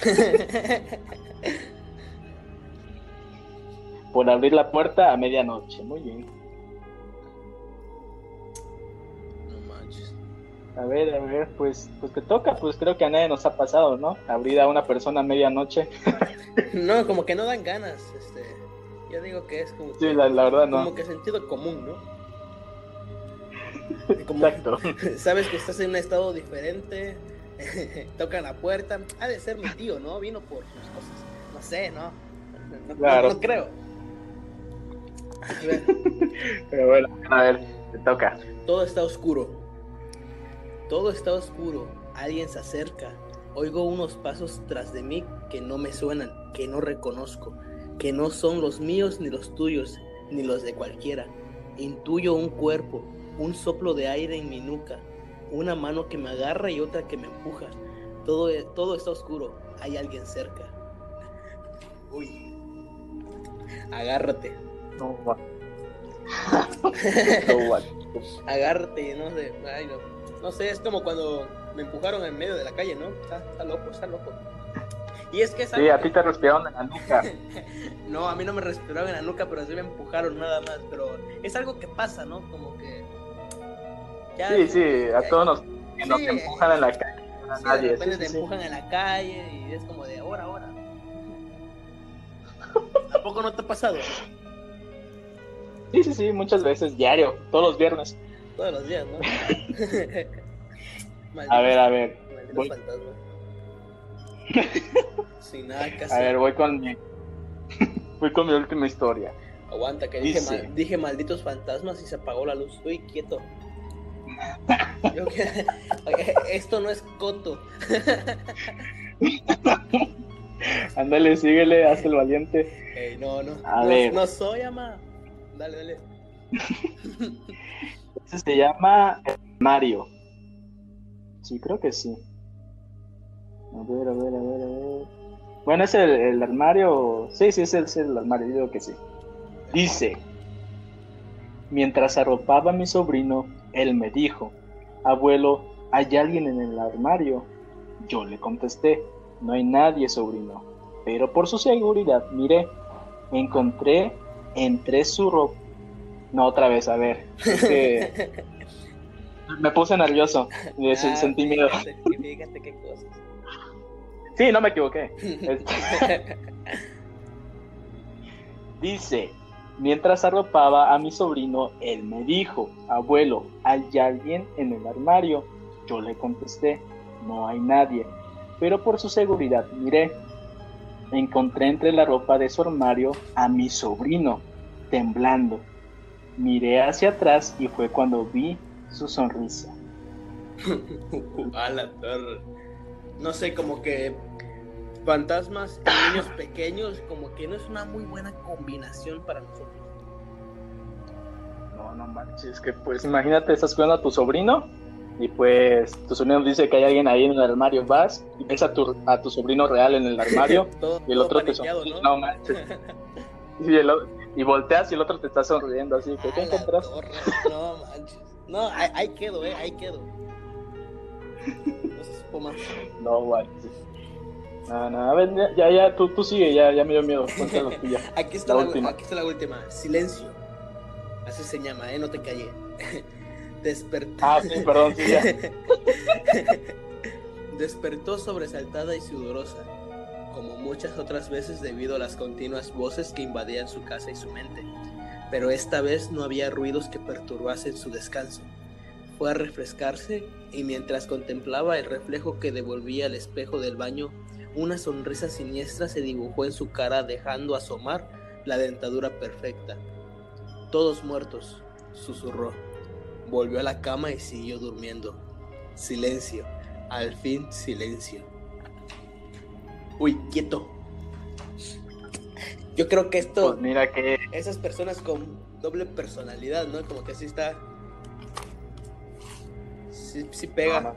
[laughs] Por abrir la puerta a medianoche. Muy bien. A ver, a ver, pues, pues te toca, pues creo que a nadie nos ha pasado, ¿no? Abrir a una persona a medianoche. [laughs] no, como que no dan ganas, este, yo digo que es como sí, la, verdad no. Como que sentido común, ¿no? [laughs] Exacto. [laughs] Sabes que estás en un estado diferente, tocan la puerta, ha de ser mi tío, ¿no? Vino por sus cosas, no sé, ¿no? No, claro. no, creo. A ver. Pero bueno, a ver, te toca. Todo está oscuro. Todo está oscuro. Alguien se acerca. Oigo unos pasos tras de mí que no me suenan, que no reconozco, que no son los míos ni los tuyos, ni los de cualquiera. Intuyo un cuerpo, un soplo de aire en mi nuca, una mano que me agarra y otra que me empuja. Todo, todo está oscuro. Hay alguien cerca. Uy. Agárrate. No, [laughs] Agárrate, no sé. Ay, no. No. sé, es como cuando me empujaron en medio de la calle, ¿no? Está, loco, está loco. Y es que Sí, a ti te respiraron en la nuca. [laughs] no, a mí no me respiraron en la nuca, pero sí me empujaron nada más. Pero es algo que pasa, ¿no? Como que. sí, sí, a todos nos, nos empujan en la calle. A nadie. De repente te empujan en la calle y es como de ahora, ahora. [laughs] ¿Tampoco no te ha pasado? Sí, sí, sí, muchas veces, diario, todos los viernes. Todos los días, ¿no? [laughs] a ver, a ver. Voy... [laughs] Sin nada que hacer. A ver, voy con mi. [laughs] voy con mi última historia. Aguanta, que dije, dije malditos fantasmas y se apagó la luz. Estoy quieto. esto no es coto. Ándale, síguele, haz el valiente. Ey, no, no. A no, ver. no soy, ama. Dale, dale. Ese se llama Mario. Sí, creo que sí. A ver, a ver, a ver, a ver. Bueno, es el, armario. Sí, sí, es el, el armario, digo que sí. Dice: Mientras arropaba a mi sobrino, él me dijo: Abuelo, ¿hay alguien en el armario? Yo le contesté: No hay nadie, sobrino. Pero por su seguridad, miré. Encontré entre su ropa. No, otra vez, a ver. [laughs] me puse nervioso. Y ah, sentí miedo. Fíjate, qué cosas. Sí, no me equivoqué. Este, [laughs] dice, mientras arropaba a mi sobrino, él me dijo, abuelo, ¿hay alguien en el armario? Yo le contesté, no hay nadie. Pero por su seguridad miré encontré entre la ropa de su armario a mi sobrino, temblando. Miré hacia atrás y fue cuando vi su sonrisa. [laughs] a la torre. No sé, como que fantasmas y niños [laughs] pequeños, como que no es una muy buena combinación para nosotros. No, no manches, que pues imagínate, estás cuidando a tu sobrino y pues tu sobrino dice que hay alguien ahí en el armario, vas y ves a tu, a tu sobrino real en el armario [laughs] y el otro te sonríe, no, manches. Y, el, y, volteas y el otro te está sonriendo así, ¿qué, ¿qué encontraste? No manches. No, ahí, quedo, eh, ahí quedo. No se supo más. No manches. No, no, a ver, ya, ya, tú, tú sigue, ya, ya me dio miedo. Cuéntanos tú ya. [laughs] Aquí está la, última. Aquí está la última. Silencio. Así se llama, eh, no te callé. [laughs] Despertó. Ah, sí, perdón, sí, ya. [laughs] Despertó sobresaltada y sudorosa, como muchas otras veces debido a las continuas voces que invadían su casa y su mente. Pero esta vez no había ruidos que perturbasen su descanso. Fue a refrescarse y mientras contemplaba el reflejo que devolvía el espejo del baño, una sonrisa siniestra se dibujó en su cara dejando asomar la dentadura perfecta. Todos muertos, susurró. Volvió a la cama y siguió durmiendo. Silencio. Al fin, silencio. Uy, quieto. Yo creo que esto. Pues mira que. Esas personas con doble personalidad, ¿no? Como que así está. Sí, sí pega.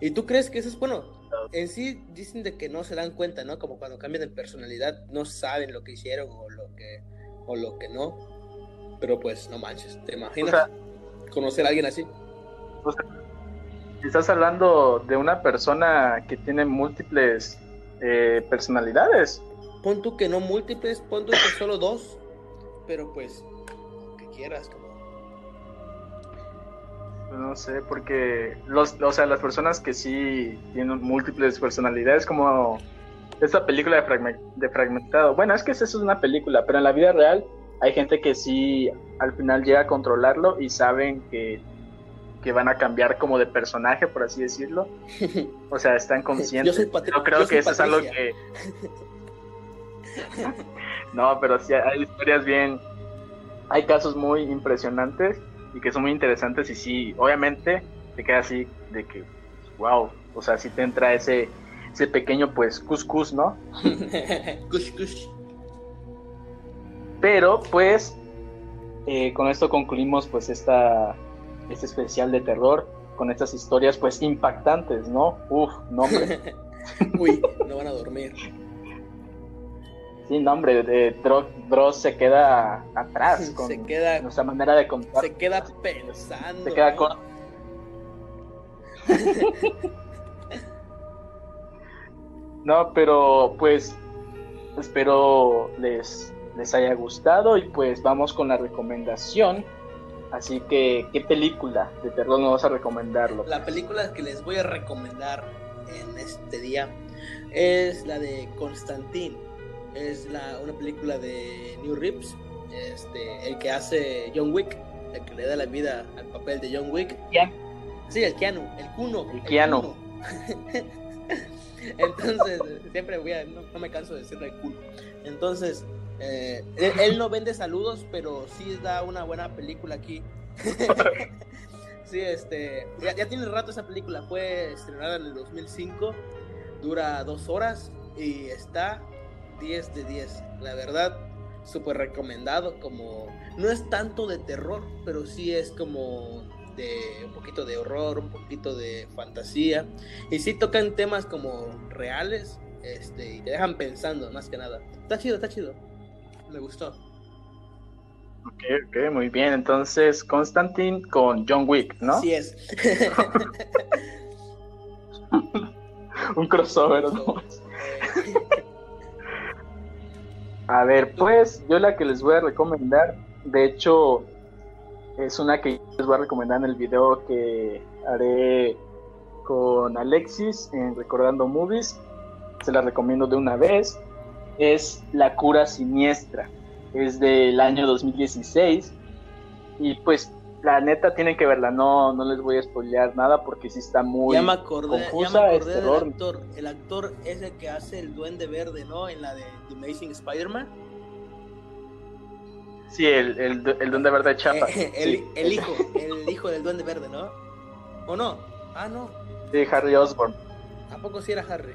¿Y tú crees que eso es bueno? En sí dicen de que no se dan cuenta, ¿no? Como cuando cambian de personalidad, no saben lo que hicieron o lo que, o lo que no. Pero pues, no manches, ¿te imaginas conocer a alguien así? Estás hablando de una persona que tiene múltiples eh, personalidades. Pon tú que no múltiples, pon tú que solo dos, pero pues, que quieras, como. No sé, porque los, o sea, las personas que sí tienen múltiples personalidades, como esta película de, de Fragmentado. Bueno, es que esa es una película, pero en la vida real hay gente que sí al final llega a controlarlo y saben que, que van a cambiar como de personaje, por así decirlo. O sea, están [laughs] conscientes. Yo, creo que eso es algo que... no, pero sí hay historias bien... Hay casos muy impresionantes y que son muy interesantes y sí, obviamente te queda así de que, wow, o sea, si te entra ese, ese pequeño pues cuscús, ¿no? [laughs] cuscús. Pero pues eh, con esto concluimos pues esta, este especial de terror con estas historias pues impactantes, ¿no? Uf, nombre. [laughs] Uy, no van a dormir. Sí, no, hombre, de Dross se queda atrás con se queda, nuestra manera de contar. Se queda pensando. Se queda con... [laughs] no, pero pues espero les, les haya gustado y pues vamos con la recomendación. Así que, ¿qué película de terror nos vas a recomendarlo? La película que les voy a recomendar en este día es la de Constantine es la, una película de New Rips, este, el que hace John Wick, el que le da la vida al papel de John Wick. Sí, el Keanu, el Kuno. El, Keanu. [laughs] Entonces, siempre voy a, no, me canso de decirle el Kuno. Entonces, eh, él, no vende saludos, pero sí da una buena película aquí. [laughs] sí, este, ya, ya, tiene rato esa película, fue estrenada en el 2005, dura dos horas y está 10 de 10. La verdad, súper recomendado. Como no es tanto de terror, pero sí es como de un poquito de horror, un poquito de fantasía. Y sí tocan temas como reales este, y te dejan pensando más que nada. Está chido, está chido. Me gustó. Ok, ok, muy bien. Entonces, Constantine con John Wick, ¿no? Sí es. [laughs] un crossover, ¿no? A ver, pues yo la que les voy a recomendar, de hecho, es una que les voy a recomendar en el video que haré con Alexis en Recordando Movies. Se la recomiendo de una vez. Es La cura siniestra. Es del año 2016. Y pues la neta tienen que verla, no, no les voy a spoilear nada porque sí está muy ya me acordé, confusa, ya me acordé del actor, el actor es el que hace el duende verde, ¿no? En la de The Amazing Spider-Man. Sí, el, el, el duende verde de Chapa. [laughs] el, el, hijo, el hijo del duende verde, ¿no? ¿O no? Ah, no. Sí, Harry Osborn. ¿A poco sí era Harry?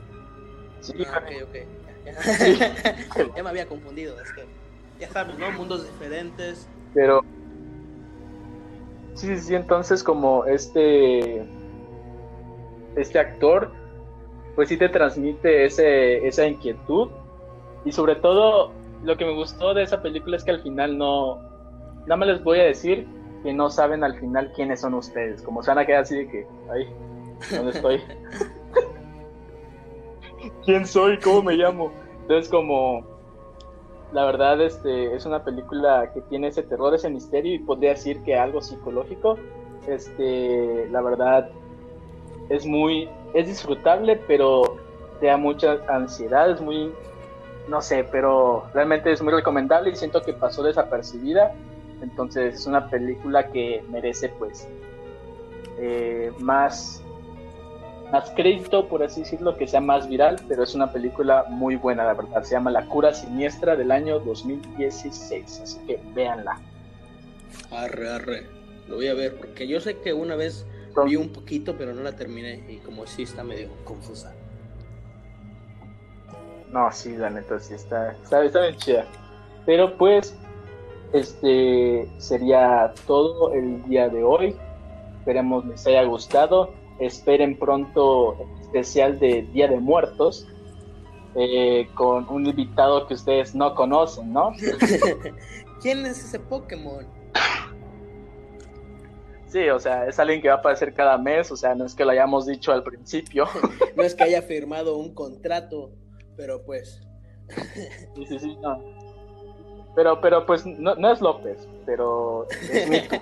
Sí, ah, ok, ok. Ya, [laughs] ya me había confundido, es que ya sabes, ¿no? Mundos diferentes. Pero Sí, sí, entonces como este, este actor, pues sí te transmite ese, esa inquietud y sobre todo lo que me gustó de esa película es que al final no, nada más les voy a decir que no saben al final quiénes son ustedes, como se van a quedar así de que, ay, ¿dónde estoy? [laughs] ¿Quién soy? ¿Cómo me llamo? Entonces como la verdad este, es una película que tiene ese terror, ese misterio y podría decir que algo psicológico. Este, la verdad es muy, es disfrutable, pero te da mucha ansiedad, es muy, no sé, pero realmente es muy recomendable y siento que pasó desapercibida. Entonces es una película que merece pues eh, más más crédito, por así decirlo, que sea más viral, pero es una película muy buena, la verdad. Se llama La cura siniestra del año 2016, así que véanla. Arre, arre, lo voy a ver, porque yo sé que una vez vi un poquito, pero no la terminé y como sí está medio confusa. No, sí, la neta sí está, está, está bien chida. Pero pues, este sería todo el día de hoy. Esperemos les haya gustado esperen pronto el especial de Día de Muertos eh, con un invitado que ustedes no conocen, ¿no? [laughs] ¿Quién es ese Pokémon? Sí, o sea, es alguien que va a aparecer cada mes, o sea, no es que lo hayamos dicho al principio. [laughs] no es que haya firmado un contrato, pero pues. sí, sí, sí, no. Pero, pero pues no, no es López, pero es Mico.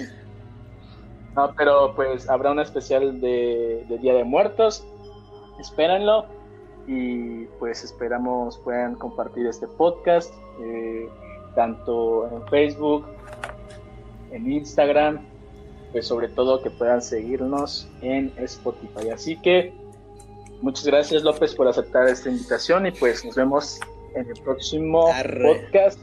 [laughs] No, pero pues habrá un especial de, de Día de Muertos. Espérenlo. Y pues esperamos puedan compartir este podcast. eh, tanto en Facebook, en Instagram, pues sobre todo que puedan seguirnos en Spotify. Así que muchas gracias López por aceptar esta invitación y pues nos vemos en el próximo Arre. podcast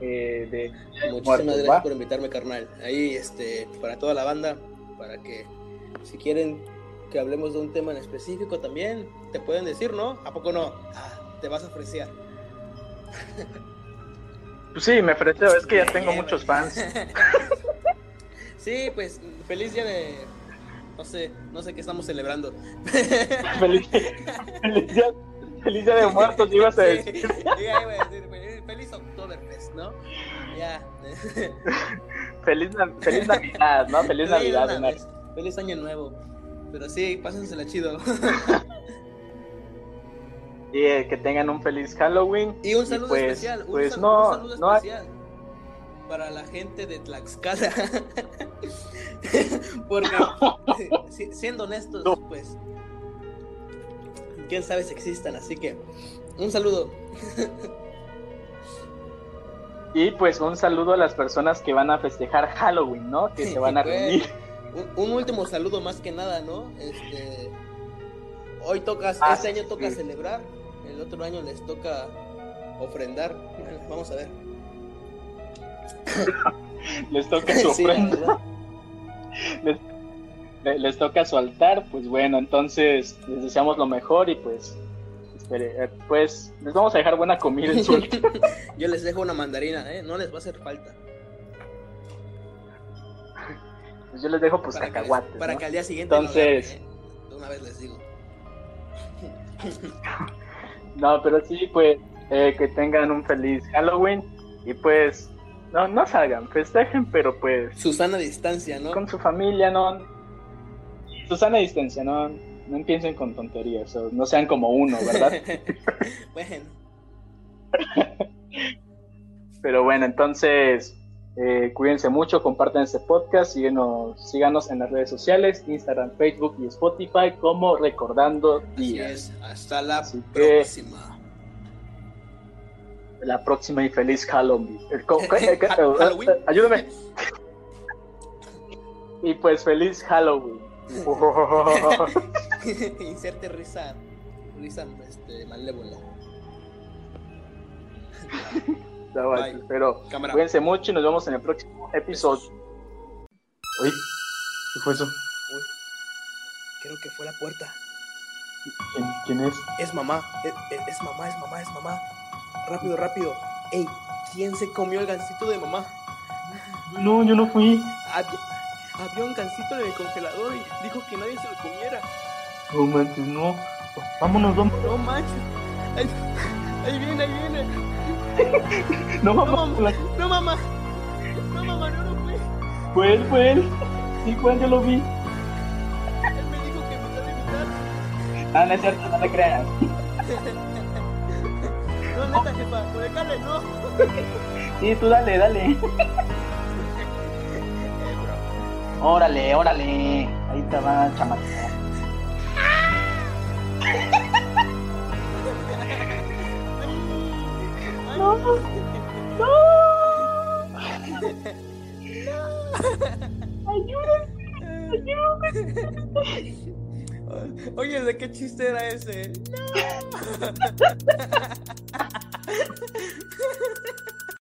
eh, de Muchísimas Muertos, gracias ¿va? por invitarme, carnal. Ahí, este, para toda la banda, para que si quieren que hablemos de un tema en específico también, te pueden decir, ¿no? ¿A poco no? Ah, te vas a ofrecer. Pues sí, me ofreció, es que ya tengo muchos fans. [laughs] sí, pues feliz día de. No sé, no sé qué estamos celebrando. feliz, feliz día, feliz día de muertos, ibas a Sí, decir. [laughs] ya iba a decir, ¿no? Ya. [laughs] Feliz, feliz Navidad, ¿no? Feliz Navidad. una vez. Feliz año nuevo. Pero sí, pásensela chido. [laughs] Y eh, que tengan un feliz Halloween. Y un saludo pues, especial. Un, pues no, un saludo no hay- especial. Para la gente de Tlaxcala. [laughs] Porque, si- siendo honestos, No. pues. Quién sabe si existan, así que. Un saludo. Y pues un saludo a las personas que van a festejar Halloween, ¿no? Que se van a Güey. reunir. Un, un último saludo más que nada, ¿no? Este. Hoy tocas, Ah, este año toca sí. celebrar, el otro año les toca ofrendar. Vamos a ver. [laughs] Les toca [laughs] su ofrenda, les, le- les toca su altar. Pues bueno, entonces les deseamos lo mejor y pues. Eh, pues les vamos a dejar buena comida en su altar. Yo les dejo una mandarina, ¿eh? No les va a hacer falta. Pues yo les dejo pues para que, para ¿no? que al día siguiente Entonces- ¿eh? De una vez les digo. [laughs] No, pero sí, pues eh, que tengan un feliz Halloween y pues no, no salgan, festejen, pero pues Susana distancia, ¿no? con su familia, no. Susana distancia, no, no piensen con tonterías, o no sean como uno, ¿verdad? [laughs] bueno, [laughs] pero bueno, entonces eh, cuídense mucho, compartan este podcast, síguenos, síganos en las redes sociales, Instagram, Facebook y Spotify como Recordando así Días. es. Hasta la Así que- próxima. La próxima y feliz Halloween. [laughs] Ayúdame. Y pues feliz Halloween. [laughs] Inserte risa, risa este, malévola. No, Bye. Pero Cámara. cuídense mucho y nos vemos en el próximo episodio. Uy, ¿qué fue eso? Uy, creo que fue la puerta. ¿Quién, quién es? Es mamá, es, es- es mamá, es mamá, es mamá. Rápido, rápido. Ey, ¿quién se comió el gansito de mamá? No, yo no fui. Había, había un gansito en el congelador y dijo que nadie se lo comiera. No manches, no. Vámonos, vámonos. No manches. Ahí, ahí viene, ahí viene. No, [laughs] No, mamá. mamá. No, mamá. No, mamá, no, no fue. Fue él, fue él. Sí, fue él, yo lo vi. Él me dijo que me iba a invitar. Ah, no es cierto, no le creas. [laughs] No, neta, jefa. Por dejarle, no. Sí, tú dale, dale. [laughs] Órale, órale. Ahí te va, chamaco. No. ¡No! Oye, ¿de qué chiste era ese? No. [laughs]